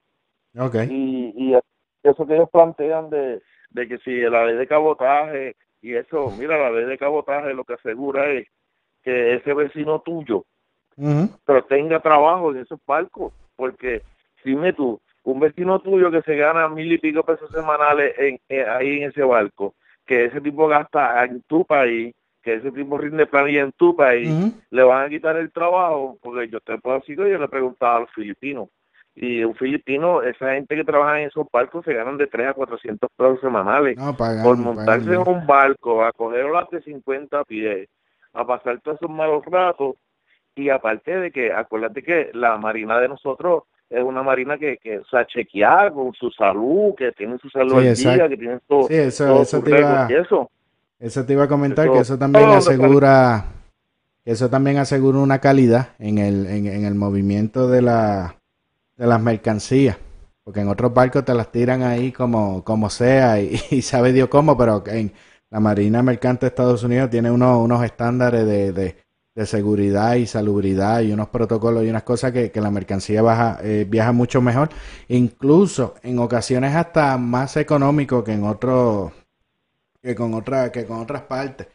Ok. Y, y eso que ellos plantean de, de que si la ley de cabotaje y eso, mira, la ley de cabotaje lo que asegura es que ese vecino tuyo pero tenga trabajo en esos barcos, porque dime tú, un vecino tuyo que se gana mil y pico pesos semanales en, en- ahí en ese barco, que ese tipo gasta en tu país, que ese tipo rinde planilla en tu país, le van a quitar el trabajo, porque yo te puedo decir que yo le preguntaba a los filipinos, y un filipino, esa gente que trabaja en esos barcos se ganan de 3 a 400 pesos semanales No, por montarse en un barco, a coger las de 50 pies, a pasar todos esos malos ratos, y aparte de que, acuérdate que la marina de nosotros es una marina que, que o sea, chequeada con su salud, que tiene su salud Sí, al día, que tiene todo, Sí, eso, todo eso te iba, récord y eso. Eso te iba a comentar Eso- que eso también asegura, que eso también asegura una calidad en el, en, en el movimiento de la, de las mercancías. Porque en otros barcos te las tiran ahí como, como sea y, y sabe Dios cómo, pero en la Marina Mercante de Estados Unidos tiene unos, unos estándares de, de, de seguridad y salubridad y unos protocolos y unas cosas que, que la mercancía baja, eh, viaja mucho mejor, incluso en ocasiones hasta más económico que en otros que con otra, que con otras partes.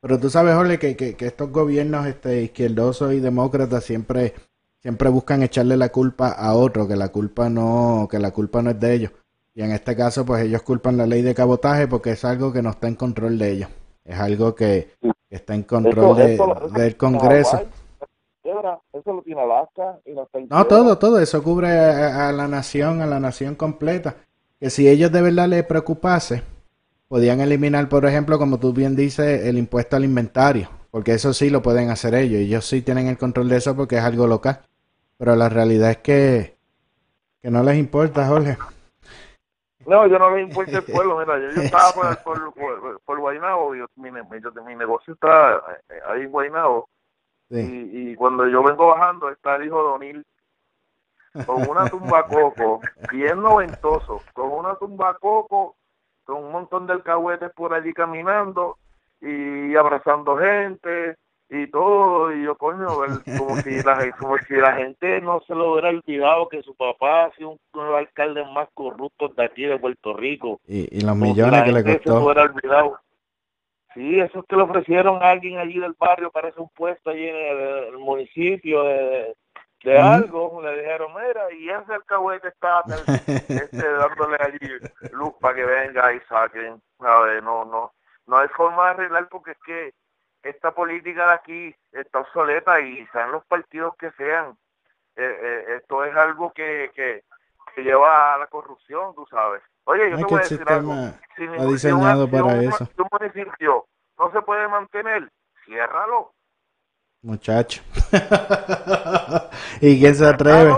Pero tú sabes, Jorge, que, que, que estos gobiernos este, izquierdosos y demócratas siempre, siempre buscan echarle la culpa a otro, que la culpa no, que la culpa no es de ellos. Y en este caso, pues ellos culpan la ley de cabotaje porque es algo que no está en control de ellos. Es algo que, que está en control Eso- de- eso- eso del Congreso. Hawái, Débora, Eso lo tiene Alaska y no todo, todo, eso cubre a, a la nación, a la nación completa. Que si ellos de verdad les preocupase, podían eliminar, por ejemplo, como tú bien dices, el impuesto al inventario, porque eso sí lo pueden hacer ellos, ellos sí tienen el control de eso porque es algo local. Pero la realidad es que, que no les importa, Jorge. No, yo no le importa el pueblo, mira, yo, yo estaba por, por, por, por Guaynabo, yo, mi, yo- mi negocio está eh, ahí en Guaynabo, Sí. y, y cuando yo vengo bajando está el hijo de O'Neill con una tumba coco, bien noventoso, con una tumba coco, con un montón de alcahuetes por allí caminando y abrazando gente y todo, y yo coño, como si la, como si la gente no se lo hubiera olvidado que su papá ha sido uno de los alcaldes más corruptos de aquí de Puerto Rico. Y, y los si millones que le gente Se costó. hubiera olvidado. Sí, eso es que le ofrecieron a alguien allí del barrio, parece un puesto allí en el, el municipio de, de algo. Le dijeron, mira, y ese alcahuete está este, dándole allí luz para que venga y saquen. A ver, no, no, no hay forma de arreglar porque es que esta política de aquí está obsoleta y sean los partidos que sean. Eh, eh, esto es algo que, que, que lleva a la corrupción, tú sabes. Oye, yo Es te voy a decir algo. Si, una- diseñado para eso. un municipio no se puede mantener, ciérralo. Muchacho. ¿Y quién se atreve?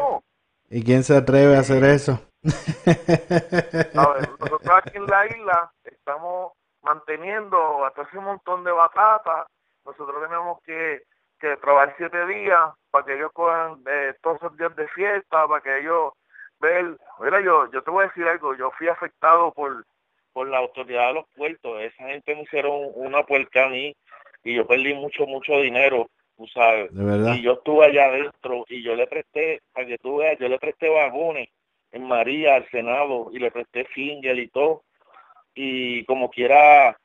¿Y quién se atreve a hacer eso? A ver, nosotros aquí en la isla estamos manteniendo hasta ese montón de batatas. Nosotros tenemos que, que trabajar siete días para que ellos cojan eh, todos esos días de fiesta, para que ellos vean. Mira, yo, yo te voy a decir algo. Yo fui afectado por, por la autoridad de los puertos. Esa gente me hicieron una puerca a mí y yo perdí mucho, mucho dinero, tú sabes. De verdad. Y yo estuve allá adentro y yo le presté, para que tú veas, yo le presté vagones en María al Senado y le presté finger y todo. Y como quiera,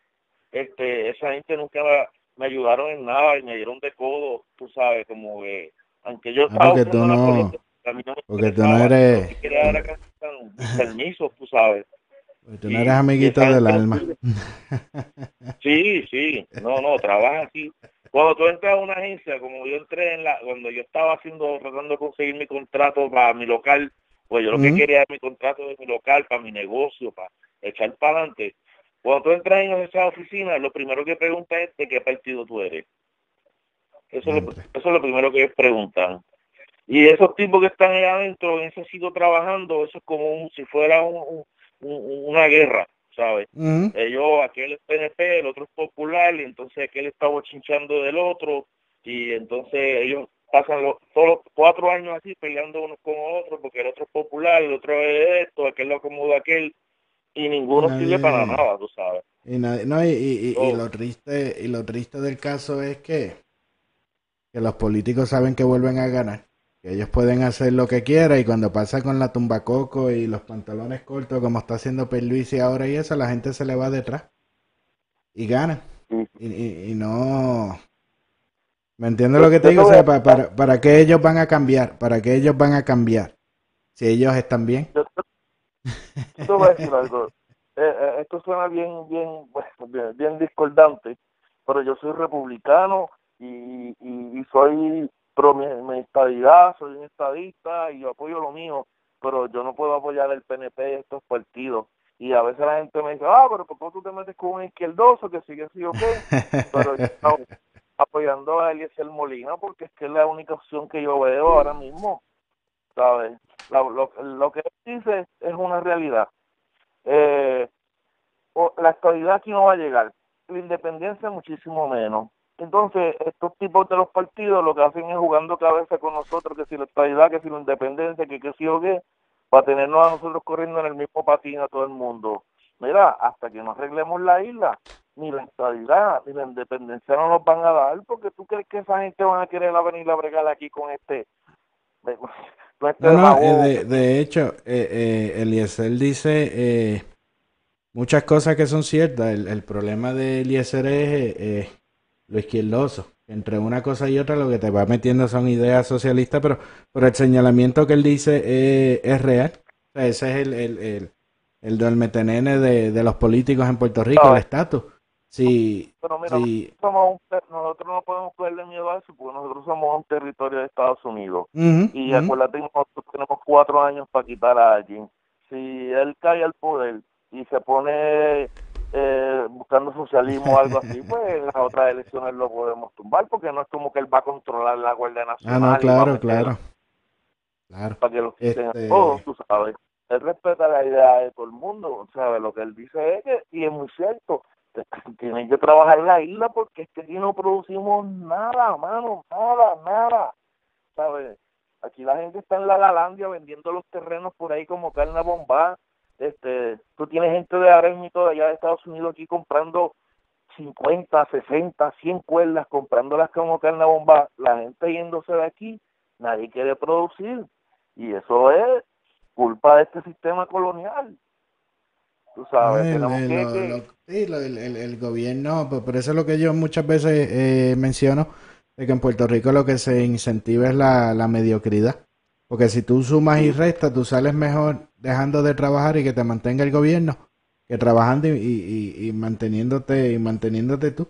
este, esa gente nunca me, ayudaron en nada y me dieron de codo, tú sabes, como que, aunque yo Ah, estaba porque tú no- política, a mí no me porque tú no eres- quería era que me dieran permiso, tú sabes. Pues Tú no eres amiguito del alma. Sí, sí, no, no, trabaja así. Cuando tú entras a una agencia, como yo entré en la, cuando yo estaba haciendo, tratando de conseguir mi contrato para mi local, pues yo lo que quería era mi contrato de mi local, para mi negocio, para echar para adelante. Cuando tú entras en esa oficina, lo primero que preguntan es de qué partido tú eres. Eso es, lo, eso es lo primero que preguntan. Y esos tipos que están ahí adentro, en ese sitio trabajando, eso es como un- si fuera un- un- un- una guerra, ¿sabes? Ellos, aquel es PNP, el otro es popular, y entonces aquel está bochinchando del otro, y entonces ellos pasan los, todos los cuatro años así peleando unos con otros, porque el otro es popular, el otro es esto, aquel lo acomoda aquel, y ninguno Nadie- sirve para nada, tú sabes. Y, nadie- no, y, y- y- y lo triste y lo triste del caso es que, que los políticos saben que vuelven a ganar, que ellos pueden hacer lo que quieran y cuando pasa con la tumbacoco y los pantalones cortos como está haciendo Perluisi ahora y eso, la gente se le va detrás y gana. Mm. Y, y- y no... ¿Me entiendes lo que te digo? O sea, pa- para, para qué ellos van a cambiar? ¿Para qué ellos van a cambiar? Si ellos están bien. Yo te, yo te decir algo. Eh, eh, esto suena bien, bien, bien, bien discordante, pero yo soy republicano y, y, soy pro mi, estadidad, soy un estadista y yo apoyo lo mío, pero yo no puedo apoyar el PNP y estos partidos. Y a veces la gente me dice, ah, pero ¿por qué tú te metes con un izquierdoso que sigue así o qué? Pero yo apoyando a Eliezer Molina porque es que es la única opción que yo veo ahora mismo, ¿sabes? La- lo, lo que él dice es una realidad. Eh, la estabilidad aquí no va a llegar, la independencia muchísimo menos. Entonces, estos tipos de los partidos lo que hacen es jugando cabeza con nosotros, que si la estabilidad, que si la independencia, que qué sí o qué, para tenernos a nosotros corriendo en el mismo patín a todo el mundo. Mira, hasta que no arreglemos la isla, ni la estabilidad, ni la independencia no nos van a dar, porque tú crees que esa gente van a querer venir a bregar aquí con este... No, eh, de, de hecho, eh, eh, Eliezer dice eh, muchas cosas que son ciertas. El, el problema de Eliezer es eh, lo izquierdoso. Entre una cosa y otra lo que te va metiendo son ideas socialistas, pero, pero el señalamiento que él dice es real. O sea, ese es el, el, el, el del metenene de, de los políticos en Puerto Rico, No, el estatus. Si, Pero mira, si, somos un nosotros no podemos cogerle miedo a eso porque nosotros somos un territorio de Estados Unidos. Y ujú. acuérdate que nosotros tenemos cuatro años para quitar a alguien. Si él cae al poder y se pone eh, buscando socialismo o algo así, pues en las otras elecciones lo podemos tumbar porque no es como que él va a controlar la Guardia Ah, Nacional. no, y va a claro, claro. Claro. Para que los quiten a Este- todos, tú sabes. Él respeta la idea de todo el mundo, ¿sabes? Lo que él dice es que, y es muy cierto, tienen que trabajar en la isla porque es que aquí no producimos nada, mano, nada, nada, ¿sabes? Aquí la gente está en la Lalandia vendiendo los terrenos por ahí como carne bomba. Este, tú tienes gente de Arem y todo allá de Estados Unidos aquí comprando 50, 60, 100 cuerdas, comprándolas como carne bomba. La gente yéndose de aquí, nadie quiere producir. Y eso es culpa de este sistema colonial. Tú sabes, El- tenemos el- que- lo- que- lo- sí, lo- el, gobierno, pues por eso es lo que yo muchas veces eh, menciono, de que en Puerto Rico lo que se incentiva es la, la mediocridad. Porque si tú sumas y restas, tú sales mejor dejando de trabajar y que te mantenga el gobierno, que trabajando y, y- manteniéndote y manteniéndote tú.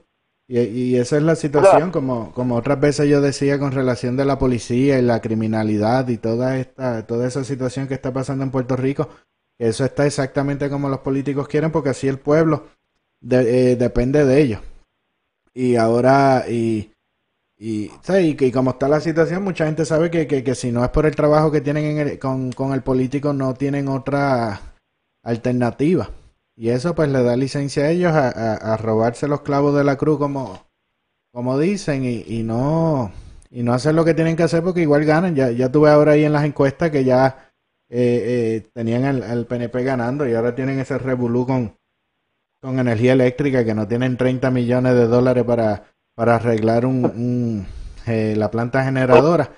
Y, y esa es la situación, como, como otras veces yo decía con relación de la policía y la criminalidad y toda esta, toda esa situación que está pasando en Puerto Rico, eso está exactamente como los políticos quieren, porque así el pueblo eh, depende de ellos. Y ahora, y, y, y, como está la situación, mucha gente sabe que, que, que si no es por el trabajo que tienen con, con el político, no tienen otra alternativa. Y eso pues le da licencia a ellos a, a- a robarse los clavos de la cruz como, como dicen y, y no y no hacer lo que tienen que hacer porque igual ganan. Ya, ya tuve ahora ahí en las encuestas que ya eh, eh, tenían al, al PNP ganando y ahora tienen ese revolú con, con energía eléctrica que no tienen 30 millones de dólares para, para arreglar un, un, eh, la planta generadora,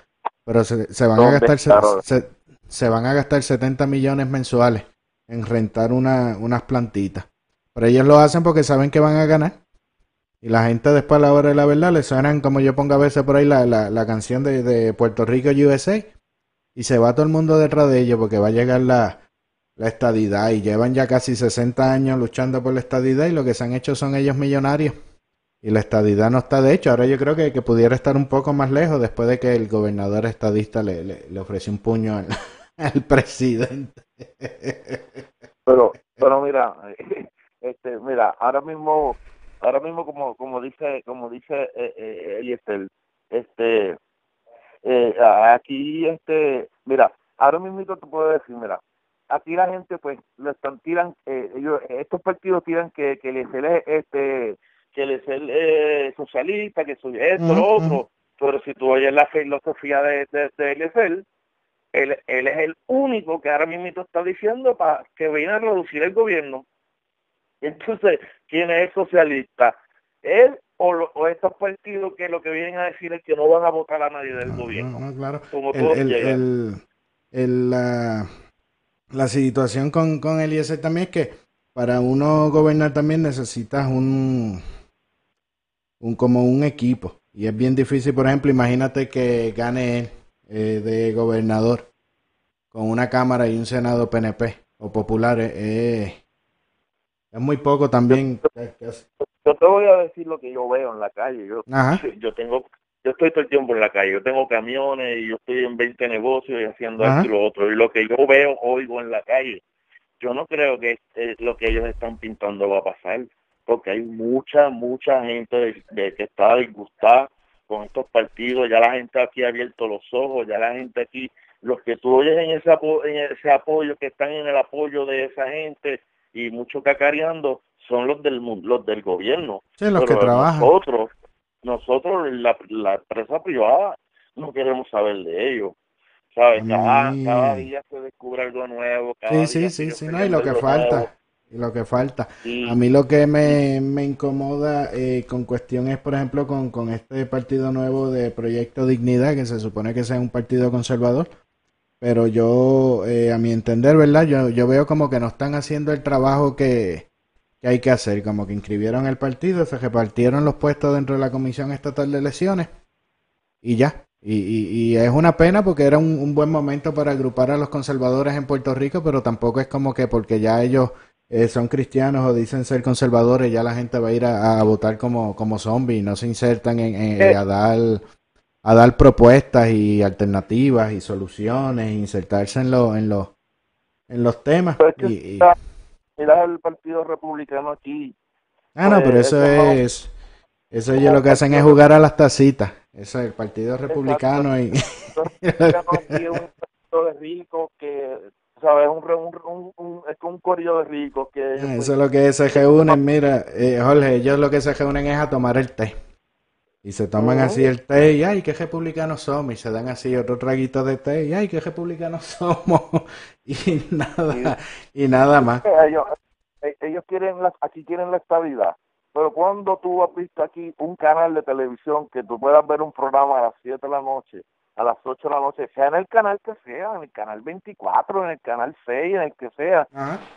pero se, se van a ¿Dónde gastar se van a gastar 70 millones mensuales en rentar una, unas plantitas. Pero ellos lo hacen porque saben que van a ganar. Y la gente después a la hora de la verdad le suenan como yo pongo a veces por ahí la, la, la canción de, de Puerto Rico USA y se va todo el mundo detrás de ellos porque va a llegar la, la estadidad y llevan ya casi 60 años luchando por la estadidad y lo que se han hecho son ellos millonarios y la estadidad no está de hecho. Ahora yo creo que, que pudiera estar un poco más lejos después de que el gobernador estadista le, le, ofreció un puño al, presidente. pero pero mira este mira ahora mismo ahora mismo como como dice como dice eh, eh, Eliezer aquí este mira ahora mismo te puedo decir mira aquí la gente pues lo están tiran eh, ellos estos partidos tiran que que les es este que les es eh, socialista que soy esto Ujú, lo otro pero si tú oyes la filosofía de de, de Eliezer él, él es el único que ahora mismo está diciendo para que viene a reducir el gobierno. Entonces, ¿quién es el socialista? ¿Él o, lo- o estos partidos que lo que vienen a decir es que no van a votar a nadie del No, gobierno? no, no, claro. Como El, todos el, el- el- la, la situación con, con Eliezer también es que para uno gobernar también necesitas un, un como un equipo. Y es bien difícil, por ejemplo, imagínate que gane él eh, de gobernador con una Cámara y un Senado PNP o popular. eh, eh, es muy poco también. Yo te voy a decir lo que yo veo en la calle. Yo, Ajá. yo tengo, yo estoy todo el tiempo en la calle. Yo tengo camiones y yo estoy en 20 negocios y haciendo Ajá. esto y lo otro. Y lo que yo veo, oigo en la calle, yo no creo que eh, lo que ellos están pintando va a pasar. Porque hay mucha, mucha gente de- de que está disgustada con estos partidos. Ya la gente aquí ha abierto los ojos. Ya la gente aquí, los que tú oyes en ese, apo- en ese apoyo, que están en el apoyo de esa gente y mucho cacareando, son los del, los del gobierno. Sí, los que trabajan. Nosotros, nosotros, la, la empresa privada, no queremos saber de ellos. ¿Sabes? A Cada, cada día se descubre algo nuevo. Cada Sí, sí, día sí, sí, no, y lo que nuevo. falta. y lo que falta. A mí lo que me, me incomoda eh, con cuestiones, por ejemplo, con, con este partido nuevo de Proyecto Dignidad, que se supone que sea un partido conservador, pero yo, eh, a mi entender, ¿verdad? Yo, yo veo como que no están haciendo el trabajo que, que hay que hacer, como que inscribieron el partido, se repartieron los puestos dentro de la Comisión Estatal de Elecciones y ya. Y, y, y es una pena porque era un, un buen momento para agrupar a los conservadores en Puerto Rico, pero tampoco es como que porque ya ellos eh, son cristianos o dicen ser conservadores, ya la gente va a ir a, a votar como, como zombies, no se insertan en, en- Eh. a dar a dar propuestas y alternativas y soluciones, e insertarse en los en los en los temas. Y- mira el Partido Republicano aquí. Ah, no, pero pues, eso no- es eso ellos lo que hacen es jugar a las tacitas. Eso es el Partido Republicano y Republicano aquí es un partido de ricos que, ¿sabes? Un, es un corillo de ricos que... Ah, Eso es lo que se reúnen, mira, eh, Jorge, ellos lo que se reúnen es a tomar el té. Y se toman Ujú. así el té y, ay, qué republicanos somos. Y se dan así otro traguito de té y, ay, qué republicanos somos. Y nada, y nada más. ellos, eh, ellos quieren la, aquí quieren la estabilidad pero cuando tú has visto aquí un canal de televisión que tú puedas ver un programa a las 7 de la noche a las 8 de la noche sea en el canal que sea en el canal 24 en el canal 6 en el que sea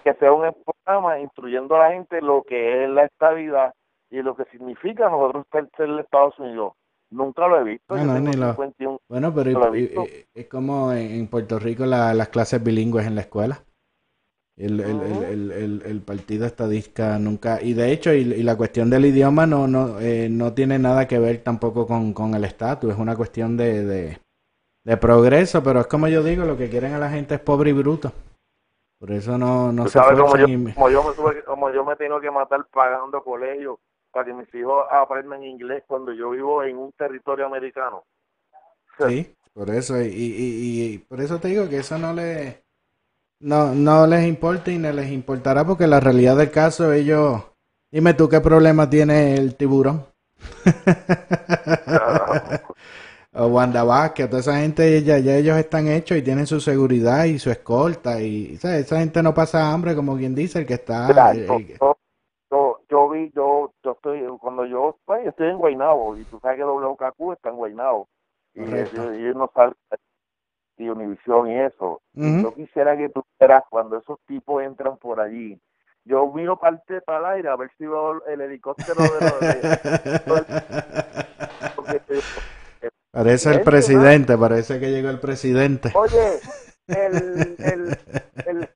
que sea un programa instruyendo a la gente lo que es la estabilidad y lo que significa nosotros ser, ser de Estados Unidos nunca lo he visto No, no, ni lo- 51 Bueno, pero y- y- es como en, en Puerto Rico la- las clases bilingües en la escuela. El, el, el, Ujú. el, partido estadista nunca, y de hecho, y, y la cuestión del idioma no, no, eh, no tiene nada que ver tampoco con, con el estatus, es una cuestión de, de, de progreso, pero es como yo digo, lo que quieren a la gente es pobre y bruto. Por eso no, no se sabes como yo, esfuerzan y- como yo me tuve, que- como yo me tengo que matar pagando colegio para que mis hijos aprendan inglés cuando yo vivo en un territorio americano. Sí, por eso, y, y, y- y por eso te digo que eso no le no, no les importa y no les importará porque la realidad del caso ellos dime tú qué problema tiene el tiburón o Wanda Vázquez, toda esa gente ya, ya ellos están hechos y tienen su seguridad y su escolta y ¿sabes? esa gente no pasa hambre como quien dice el que está Mira, el- yo, el- yo, yo, vi, yo, yo estoy, cuando yo, pues, estoy en Guaynabo y tú sabes que WKQ está en Guaynabo y ellos, no salen y Univisión y eso. Yo quisiera que tú vieras cuando esos tipos entran por allí. Yo miro parte para el aire a ver si veo el helicóptero de los de, parece el presidente parece que llegó el presidente Oye, el, el, el,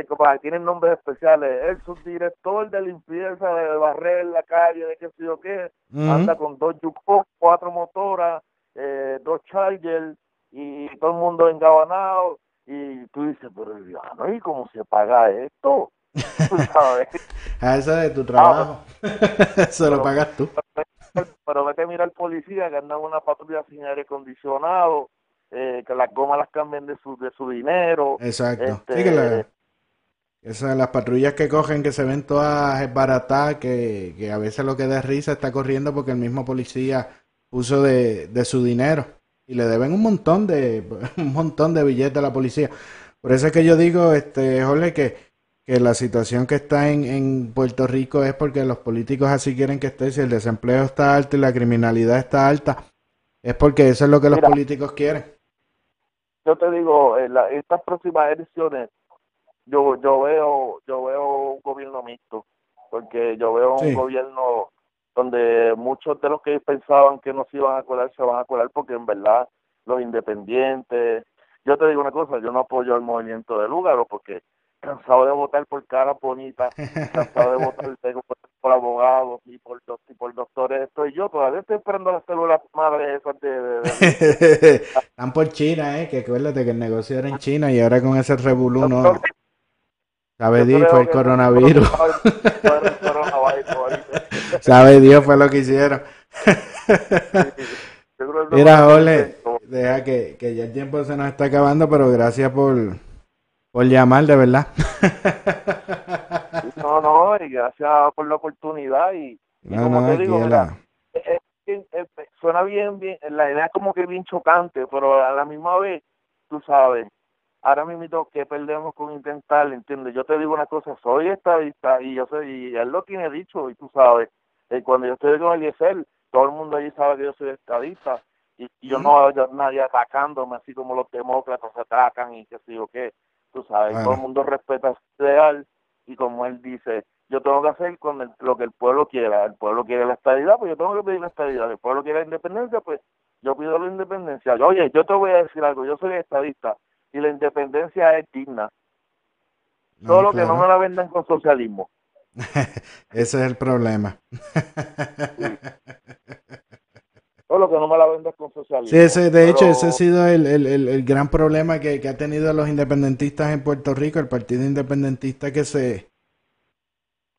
el compadre, tienen nombres especiales. El subdirector de limpieza de barrer la calle, de qué sé yo qué, anda con dos Yukon, cuatro motoras, eh, dos Chargers y todo el mundo engabanado. Y tú dices, pero ¿y cómo se paga esto? Tú sabes. Ah, eso es de tu trabajo. Eso lo Pero- pagas tú. pero vete a mirar al policía que anda en una patrulla sin aire acondicionado, eh, que las gomas las cambian de su, de su dinero. Exacto. Este- Sí, que la- esas, las patrullas que cogen que se ven todas baratadas, que, que a veces lo que da risa está corriendo porque el mismo policía puso de, de su dinero y le deben un montón de un montón de billetes a la policía. Por eso es que yo digo, este, Jorge, que, que la situación que está en, en Puerto Rico es porque los políticos así quieren que esté. Si el desempleo está alto y la criminalidad está alta, es porque eso es lo que los Mira. políticos quieren. Yo te digo, en la- estas próximas elecciones, yo yo veo yo veo un gobierno mixto, porque yo veo Sí. un gobierno donde muchos de los que pensaban que no se iban a colar se van a colar porque en verdad los independientes, yo te digo una cosa, yo no apoyo el movimiento de Lúgaro porque cansado de votar por caras bonitas, cansado de votar por abogados y por, y por doctores, estoy yo todavía estoy esperando las células madres esas de, de- de- Están por China, eh, que acuérdate que el negocio era en China y ahora con ese revolú no. Sabe Dios, fue el coronavirus. Sabe Dios, fue lo que hicieron. Mira, Ole, deja que, que ya el tiempo se nos está acabando, pero gracias por, por llamar, de verdad. No, no, y gracias por la oportunidad y, como no, te digo, mira, la- es- es- es- suena bien, bien, la idea es como que bien chocante, pero a la misma vez, tú sabes, ahora mismo que perdemos con intentar, ¿entiendes? Yo te digo una cosa, soy estadista y yo soy, y él lo tiene dicho, y tú sabes, eh, cuando yo estoy con Eliezer, todo el mundo allí sabe que yo soy estadista, y, y yo no veo a nadie atacándome, así como los demócratas atacan y qué sé yo qué, tú sabes, Bueno. todo el mundo respeta su ideal, y como él dice, yo tengo que hacer con el- lo que el pueblo quiera, el pueblo quiere la estadidad, pues yo tengo que pedir la estadidad, el pueblo quiere la independencia, pues yo pido la independencia. Oye, yo te voy a decir algo, yo soy estadista, y la independencia es digna, No, solo que claro. no me la vendan con socialismo. Ese es el problema. Solo que no me la vendan con socialismo. Sí, ese, de hecho, ese ha sido el, el- el- el gran problema que, que ha tenido los independentistas en Puerto Rico, el partido independentista que se,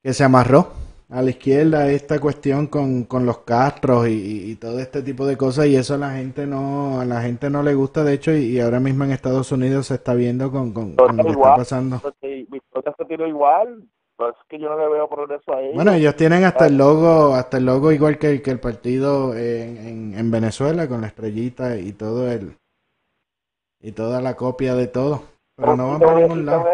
que se amarró a la izquierda esta cuestión con, con los castros y, todo este tipo de cosas y eso a la gente no, a la gente no le gusta, de hecho, y, y ahora mismo en Estados Unidos se está viendo con, con- con lo que está igual. pasando. Victoria se tiró igual, pues es que yo no le veo progreso. Bueno, ellos tienen hasta el logo, hasta el logo igual que el, que el partido en, en, en Venezuela con la estrellita y todo el y toda la copia de todo. Pero no van para ningún lado.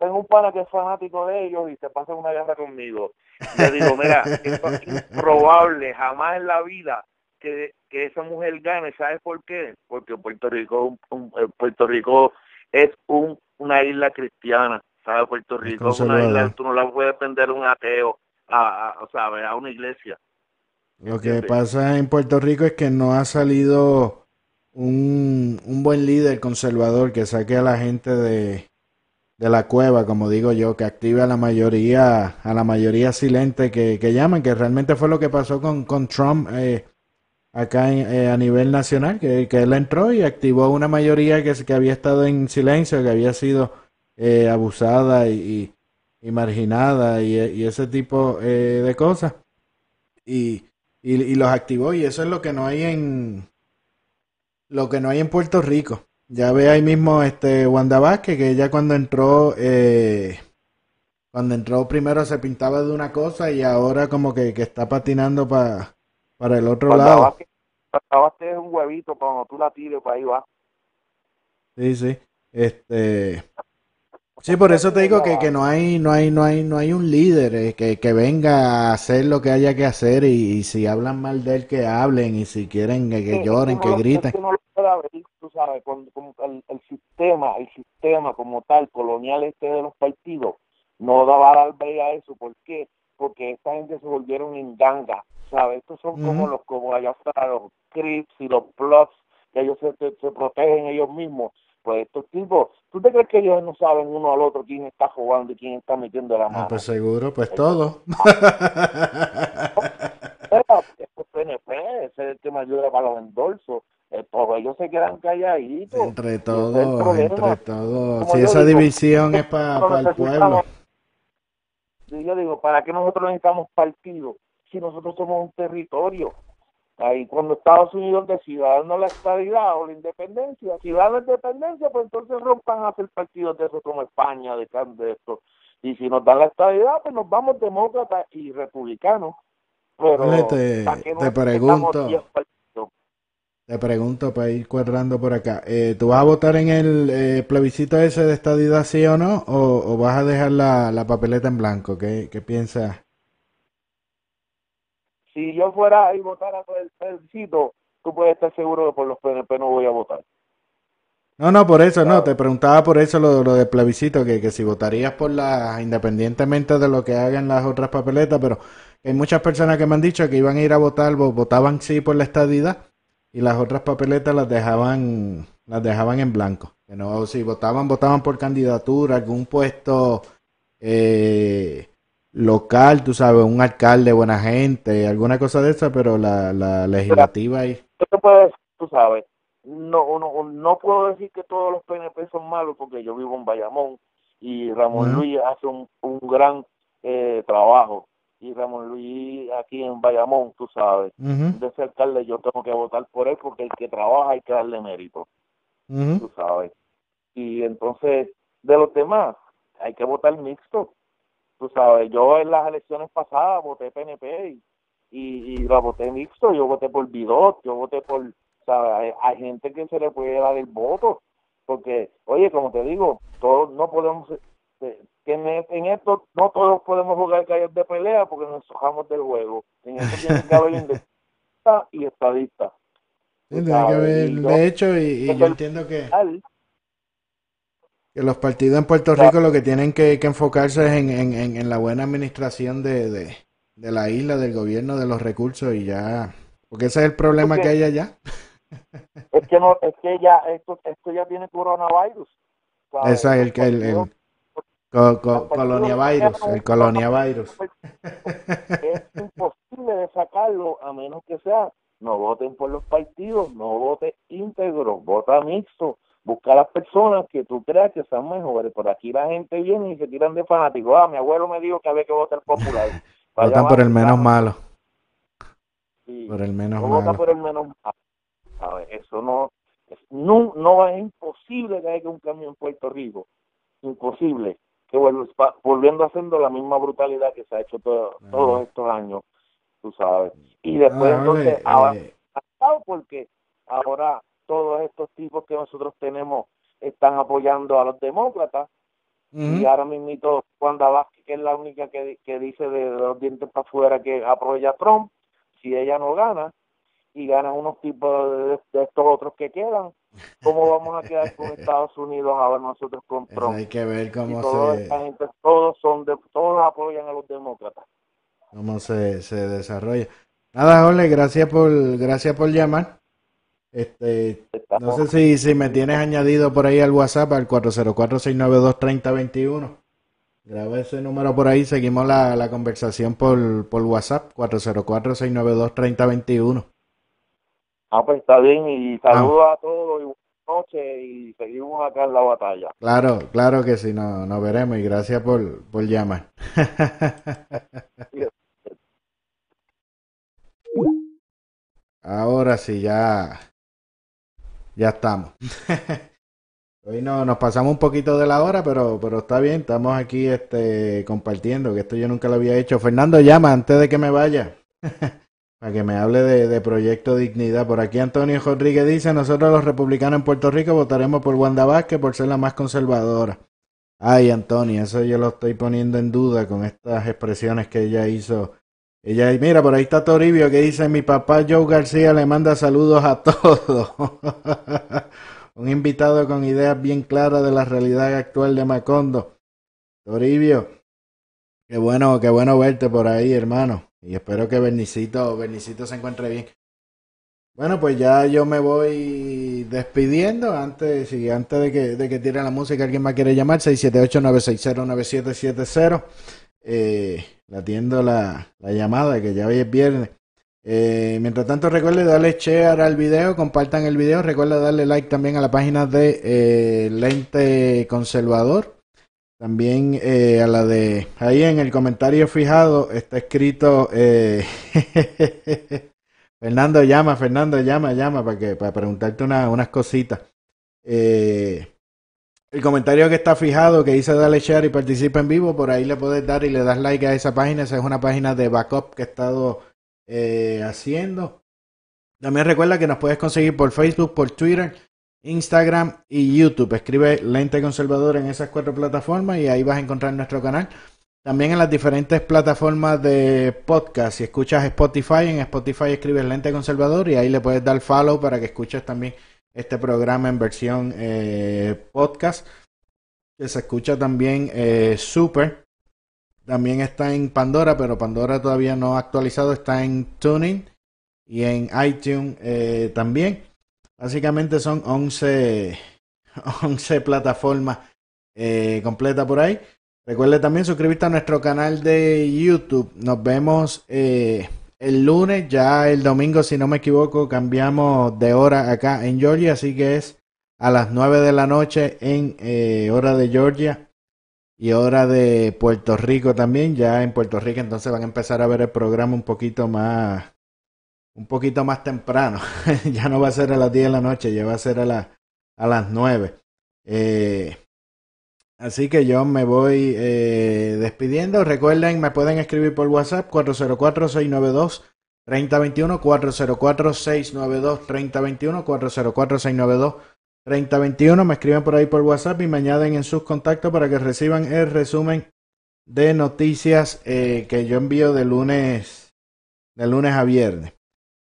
Tengo un pana que es fanático de ellos y se pasa una guerra conmigo. Le digo, mira, esto es improbable, jamás en la vida que, que esa mujer gane. ¿Sabes por qué? Porque Puerto Rico, un- un- eh, Puerto Rico es un, una isla cristiana. ¿Sabes? Puerto Rico es una isla, tú no la puedes vender a un ateo, a, a, ¿sabes? a una iglesia. Lo que pasa en Puerto Rico es que no ha salido un, un buen líder conservador que saque a la gente de, de la cueva, como digo yo, que active a la mayoría, a la mayoría silente que, que llaman, que realmente fue lo que pasó con, con Trump eh, acá en- eh, a nivel nacional, que, que él entró y activó una mayoría que, que había estado en silencio, que había sido eh, abusada y, marginada y, y ese tipo eh, de cosas. Y, y, y los activó y eso es lo que no hay en lo que no hay en Puerto Rico. Ya ve ahí mismo este Wanda Vázquez que ella cuando entró eh, cuando entró primero se pintaba de una cosa y ahora como que, que está patinando pa- para el otro lado. Vázquez- cuando Vázquez es un huevito, cuando tú la tires, para ahí va. Sí, sí. Este Sí, por eso te digo que, que no hay, no hay, no hay, no hay un líder eh, que, que venga a hacer lo que haya que hacer y, y si hablan mal de él que hablen y si quieren que, que Sí, lloren, que griten. es que uno lo puede ver, tú sabes, con, con el, el sistema, el sistema como tal, colonial este de los partidos, no daba dar break a eso. ¿Por qué? Porque esta gente se volvieron en ganga, ¿sabes? Estos son como los, como allá afuera, los Crips y los Bloods, que ellos se, se, se protegen ellos mismos. Pues estos tipos, ¿tú te crees que ellos no saben uno al otro quién está jugando y quién está metiendo la Ah, mano? pues seguro, pues todo. Pero, estos PNP, ese es el que me ayuda para los endorsos. Eh, todos ellos se quedan calladitos. Entre es todos, entre todos. Si esa digo, división es para nosotros el pueblo. yo digo, ¿para qué nosotros necesitamos partidos si nosotros somos un territorio? Ahí cuando Estados Unidos decida darnos la estabilidad o la independencia, si dan la independencia, pues entonces rompan a hacer partidos de esos como España, de, de esto. Y si nos dan la estabilidad, pues nos vamos demócratas y republicanos. Pero te- ¿para qué te pregunto. necesitamos 10 partidos? Te pregunto para ir cuadrando por acá. Eh, ¿Tú vas a votar en el eh, plebiscito ese de estadidad sí o no? ¿O, o vas a dejar la, la papeleta en blanco? ¿Qué, qué piensas? Si yo fuera y votara por el plebiscito, tú puedes estar seguro que por los PNP no voy a votar. No, no, por eso, no. Te preguntaba por eso lo, lo de plebiscito, que, que si votarías por la, independientemente de lo que hagan las otras papeletas, pero hay muchas personas que me han dicho que iban a ir a votar, vo- votaban sí por la estadidad y las otras papeletas las dejaban, las dejaban en blanco. Que no, si votaban, votaban por candidatura, algún puesto eh, local, tú sabes, un alcalde, buena gente, alguna cosa de esa, pero la, la legislativa ahí. yo te puedo decir, tú sabes, no, no, no puedo decir que todos los PNP son malos porque yo vivo en Bayamón y Ramón. Luis hace un, un gran eh, trabajo. Y Ramón Luis aquí en Bayamón, tú sabes, Ujú, de ese alcalde yo tengo que votar por él porque el que trabaja hay que darle mérito, tú sabes. Y entonces, de los demás, hay que votar mixto, tú sabes. Yo en las elecciones pasadas voté PNP y, y, y la voté mixto, yo voté por Bidot, yo voté por, ¿sabes? Hay, hay gente que se le puede dar el voto, porque, oye, como te digo, todos no podemos, eh, que en, en esto no todos podemos jugar calles de pelea porque nos sojamos del juego. En esto tiene que haber independentistas y estadistas. Sí, tiene que haber, de hecho, y, y yo entiendo que, Al- que los partidos en Puerto Rico lo que tienen que, que enfocarse es en, en, en, en la buena administración de, de, de la isla, del gobierno, de los recursos y ya. Porque ese es el problema que hay allá. Es que no, es que ya esto, esto ya tiene coronavirus. ¿sabes? Ese es el, que- el, el co- co- colonia virus, el colonia virus. es imposible de sacarlo a menos que sea no voten por los partidos, no vote íntegro, vota mixto, busca a las personas que tú creas que sean mejores. Por aquí la gente viene y se tiran de fanáticos. Ah, mi abuelo me dijo que había que votar popular. Votan por el menos malo. sí. Por el menos no vota malo. por el menos malo. ¿sabes? Eso no, no, no es imposible que haya un cambio en Puerto Rico. Imposible. Que volviendo haciendo la misma brutalidad que se ha hecho todo- todos estos años, tú sabes. Y después Ah, entonces, ahora, eh, porque ahora todos estos tipos que nosotros tenemos están apoyando a los demócratas y ahora mismo Wanda Vázquez, que es la única que, que dice de, de los dientes para afuera que apoya a Trump, si ella no gana y ganan unos tipos de, de estos otros que quedan, ¿cómo vamos a quedar con Estados Unidos ahora nosotros con Eso Trump? hay que ver cómo toda se, esta gente, todos son de, todos apoyan a los demócratas. cómo se, se desarrolla. Nada, Ole, gracias por, gracias por llamar. Este, no sé si, si me tienes añadido por ahí al WhatsApp al 404-692-3021. Graba ese número por ahí, seguimos la, la conversación por, por WhatsApp, 404-692-3021. Ah, pues está bien y saludos a todos y buenas noches y seguimos acá en la batalla. Claro, claro que sí, no, nos veremos y gracias por, por llamar. Ahora sí, ya, ya estamos. Hoy no, nos pasamos un poquito de la hora, pero, pero está bien, estamos aquí este, compartiendo, que esto yo nunca lo había hecho. Fernando, llama antes de que me vaya, para que me hable de, de Proyecto Dignidad. Por aquí Antonio Rodríguez dice, nosotros los republicanos en Puerto Rico votaremos por Wanda Vázquez por ser la más conservadora. Ay, Antonio, eso yo lo estoy poniendo en duda con estas expresiones que ella hizo. Ella, mira, por ahí está Toribio que dice, mi papá Joe García le manda saludos a todos. Un invitado con ideas bien claras de la realidad actual de Macondo. Toribio, qué bueno, qué bueno verte por ahí, hermano. Y espero que Bernicito, Bernicito se encuentre bien. Bueno, pues ya yo me voy despidiendo. Antes, sí, antes de que, de que tire la música, alguien más quiere llamar, 678-960-9770. Eh, le atiendo la, la llamada, que ya hoy es viernes. Eh, mientras tanto, recuerde darle share al video, compartan el video, recuerde darle like también a la página de eh, Lente Conservador. También eh, a la de ahí en el comentario fijado está escrito Fernando llama, Fernando llama, llama para que para preguntarte una- unas cositas. El comentario que está fijado que dice dale share y participa en vivo, por ahí le puedes dar y le das like a esa página. Esa es una página de backup que he estado eh, haciendo. También recuerda que nos puedes conseguir por Facebook, por Twitter, Instagram y YouTube. Escribe Lente Conservador en esas cuatro plataformas y ahí vas a encontrar nuestro canal. También en las diferentes plataformas de podcast. Si escuchas Spotify, en Spotify escribes Lente Conservador y ahí le puedes dar follow para que escuches también este programa en versión eh, podcast. Que se escucha también eh, super. También está en Pandora, pero Pandora todavía no ha actualizado. Está en Tuning y en iTunes eh, también. Básicamente son 11, 11 plataformas eh, completas por ahí. Recuerde también suscribirte a nuestro canal de YouTube. Nos vemos el lunes, ya el domingo, si no me equivoco, cambiamos de hora acá en Georgia, así que es a las 9 de la noche en eh, hora de Georgia y hora de Puerto Rico también. Ya en Puerto Rico entonces van a empezar a ver el programa un poquito más un poquito más temprano. ya no va a ser a las 10 de la noche, ya va a ser a, la, a las 9. Eh, así que yo me voy eh, despidiendo. Recuerden, me pueden escribir por WhatsApp 404-692. 3021 404 692 3021 404 692 3021. Me escriben por ahí por WhatsApp y me añaden en sus contactos para que reciban el resumen de noticias eh, que yo envío de lunes, de lunes a viernes.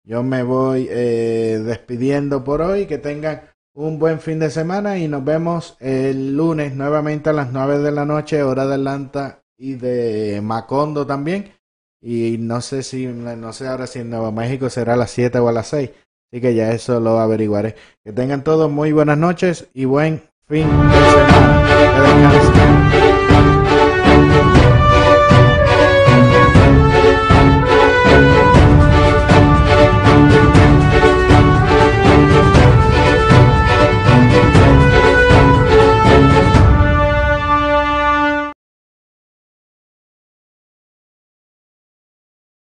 Yo me voy eh, despidiendo por hoy. Que tengan un buen fin de semana y nos vemos el lunes nuevamente a las 9 de la noche, hora de Atlanta y de Macondo también. Y no sé si, no sé ahora si en Nuevo México será a las 7 o a las 6. Así que ya eso lo averiguaré. Que tengan todos muy buenas noches y buen fin de semana. Que.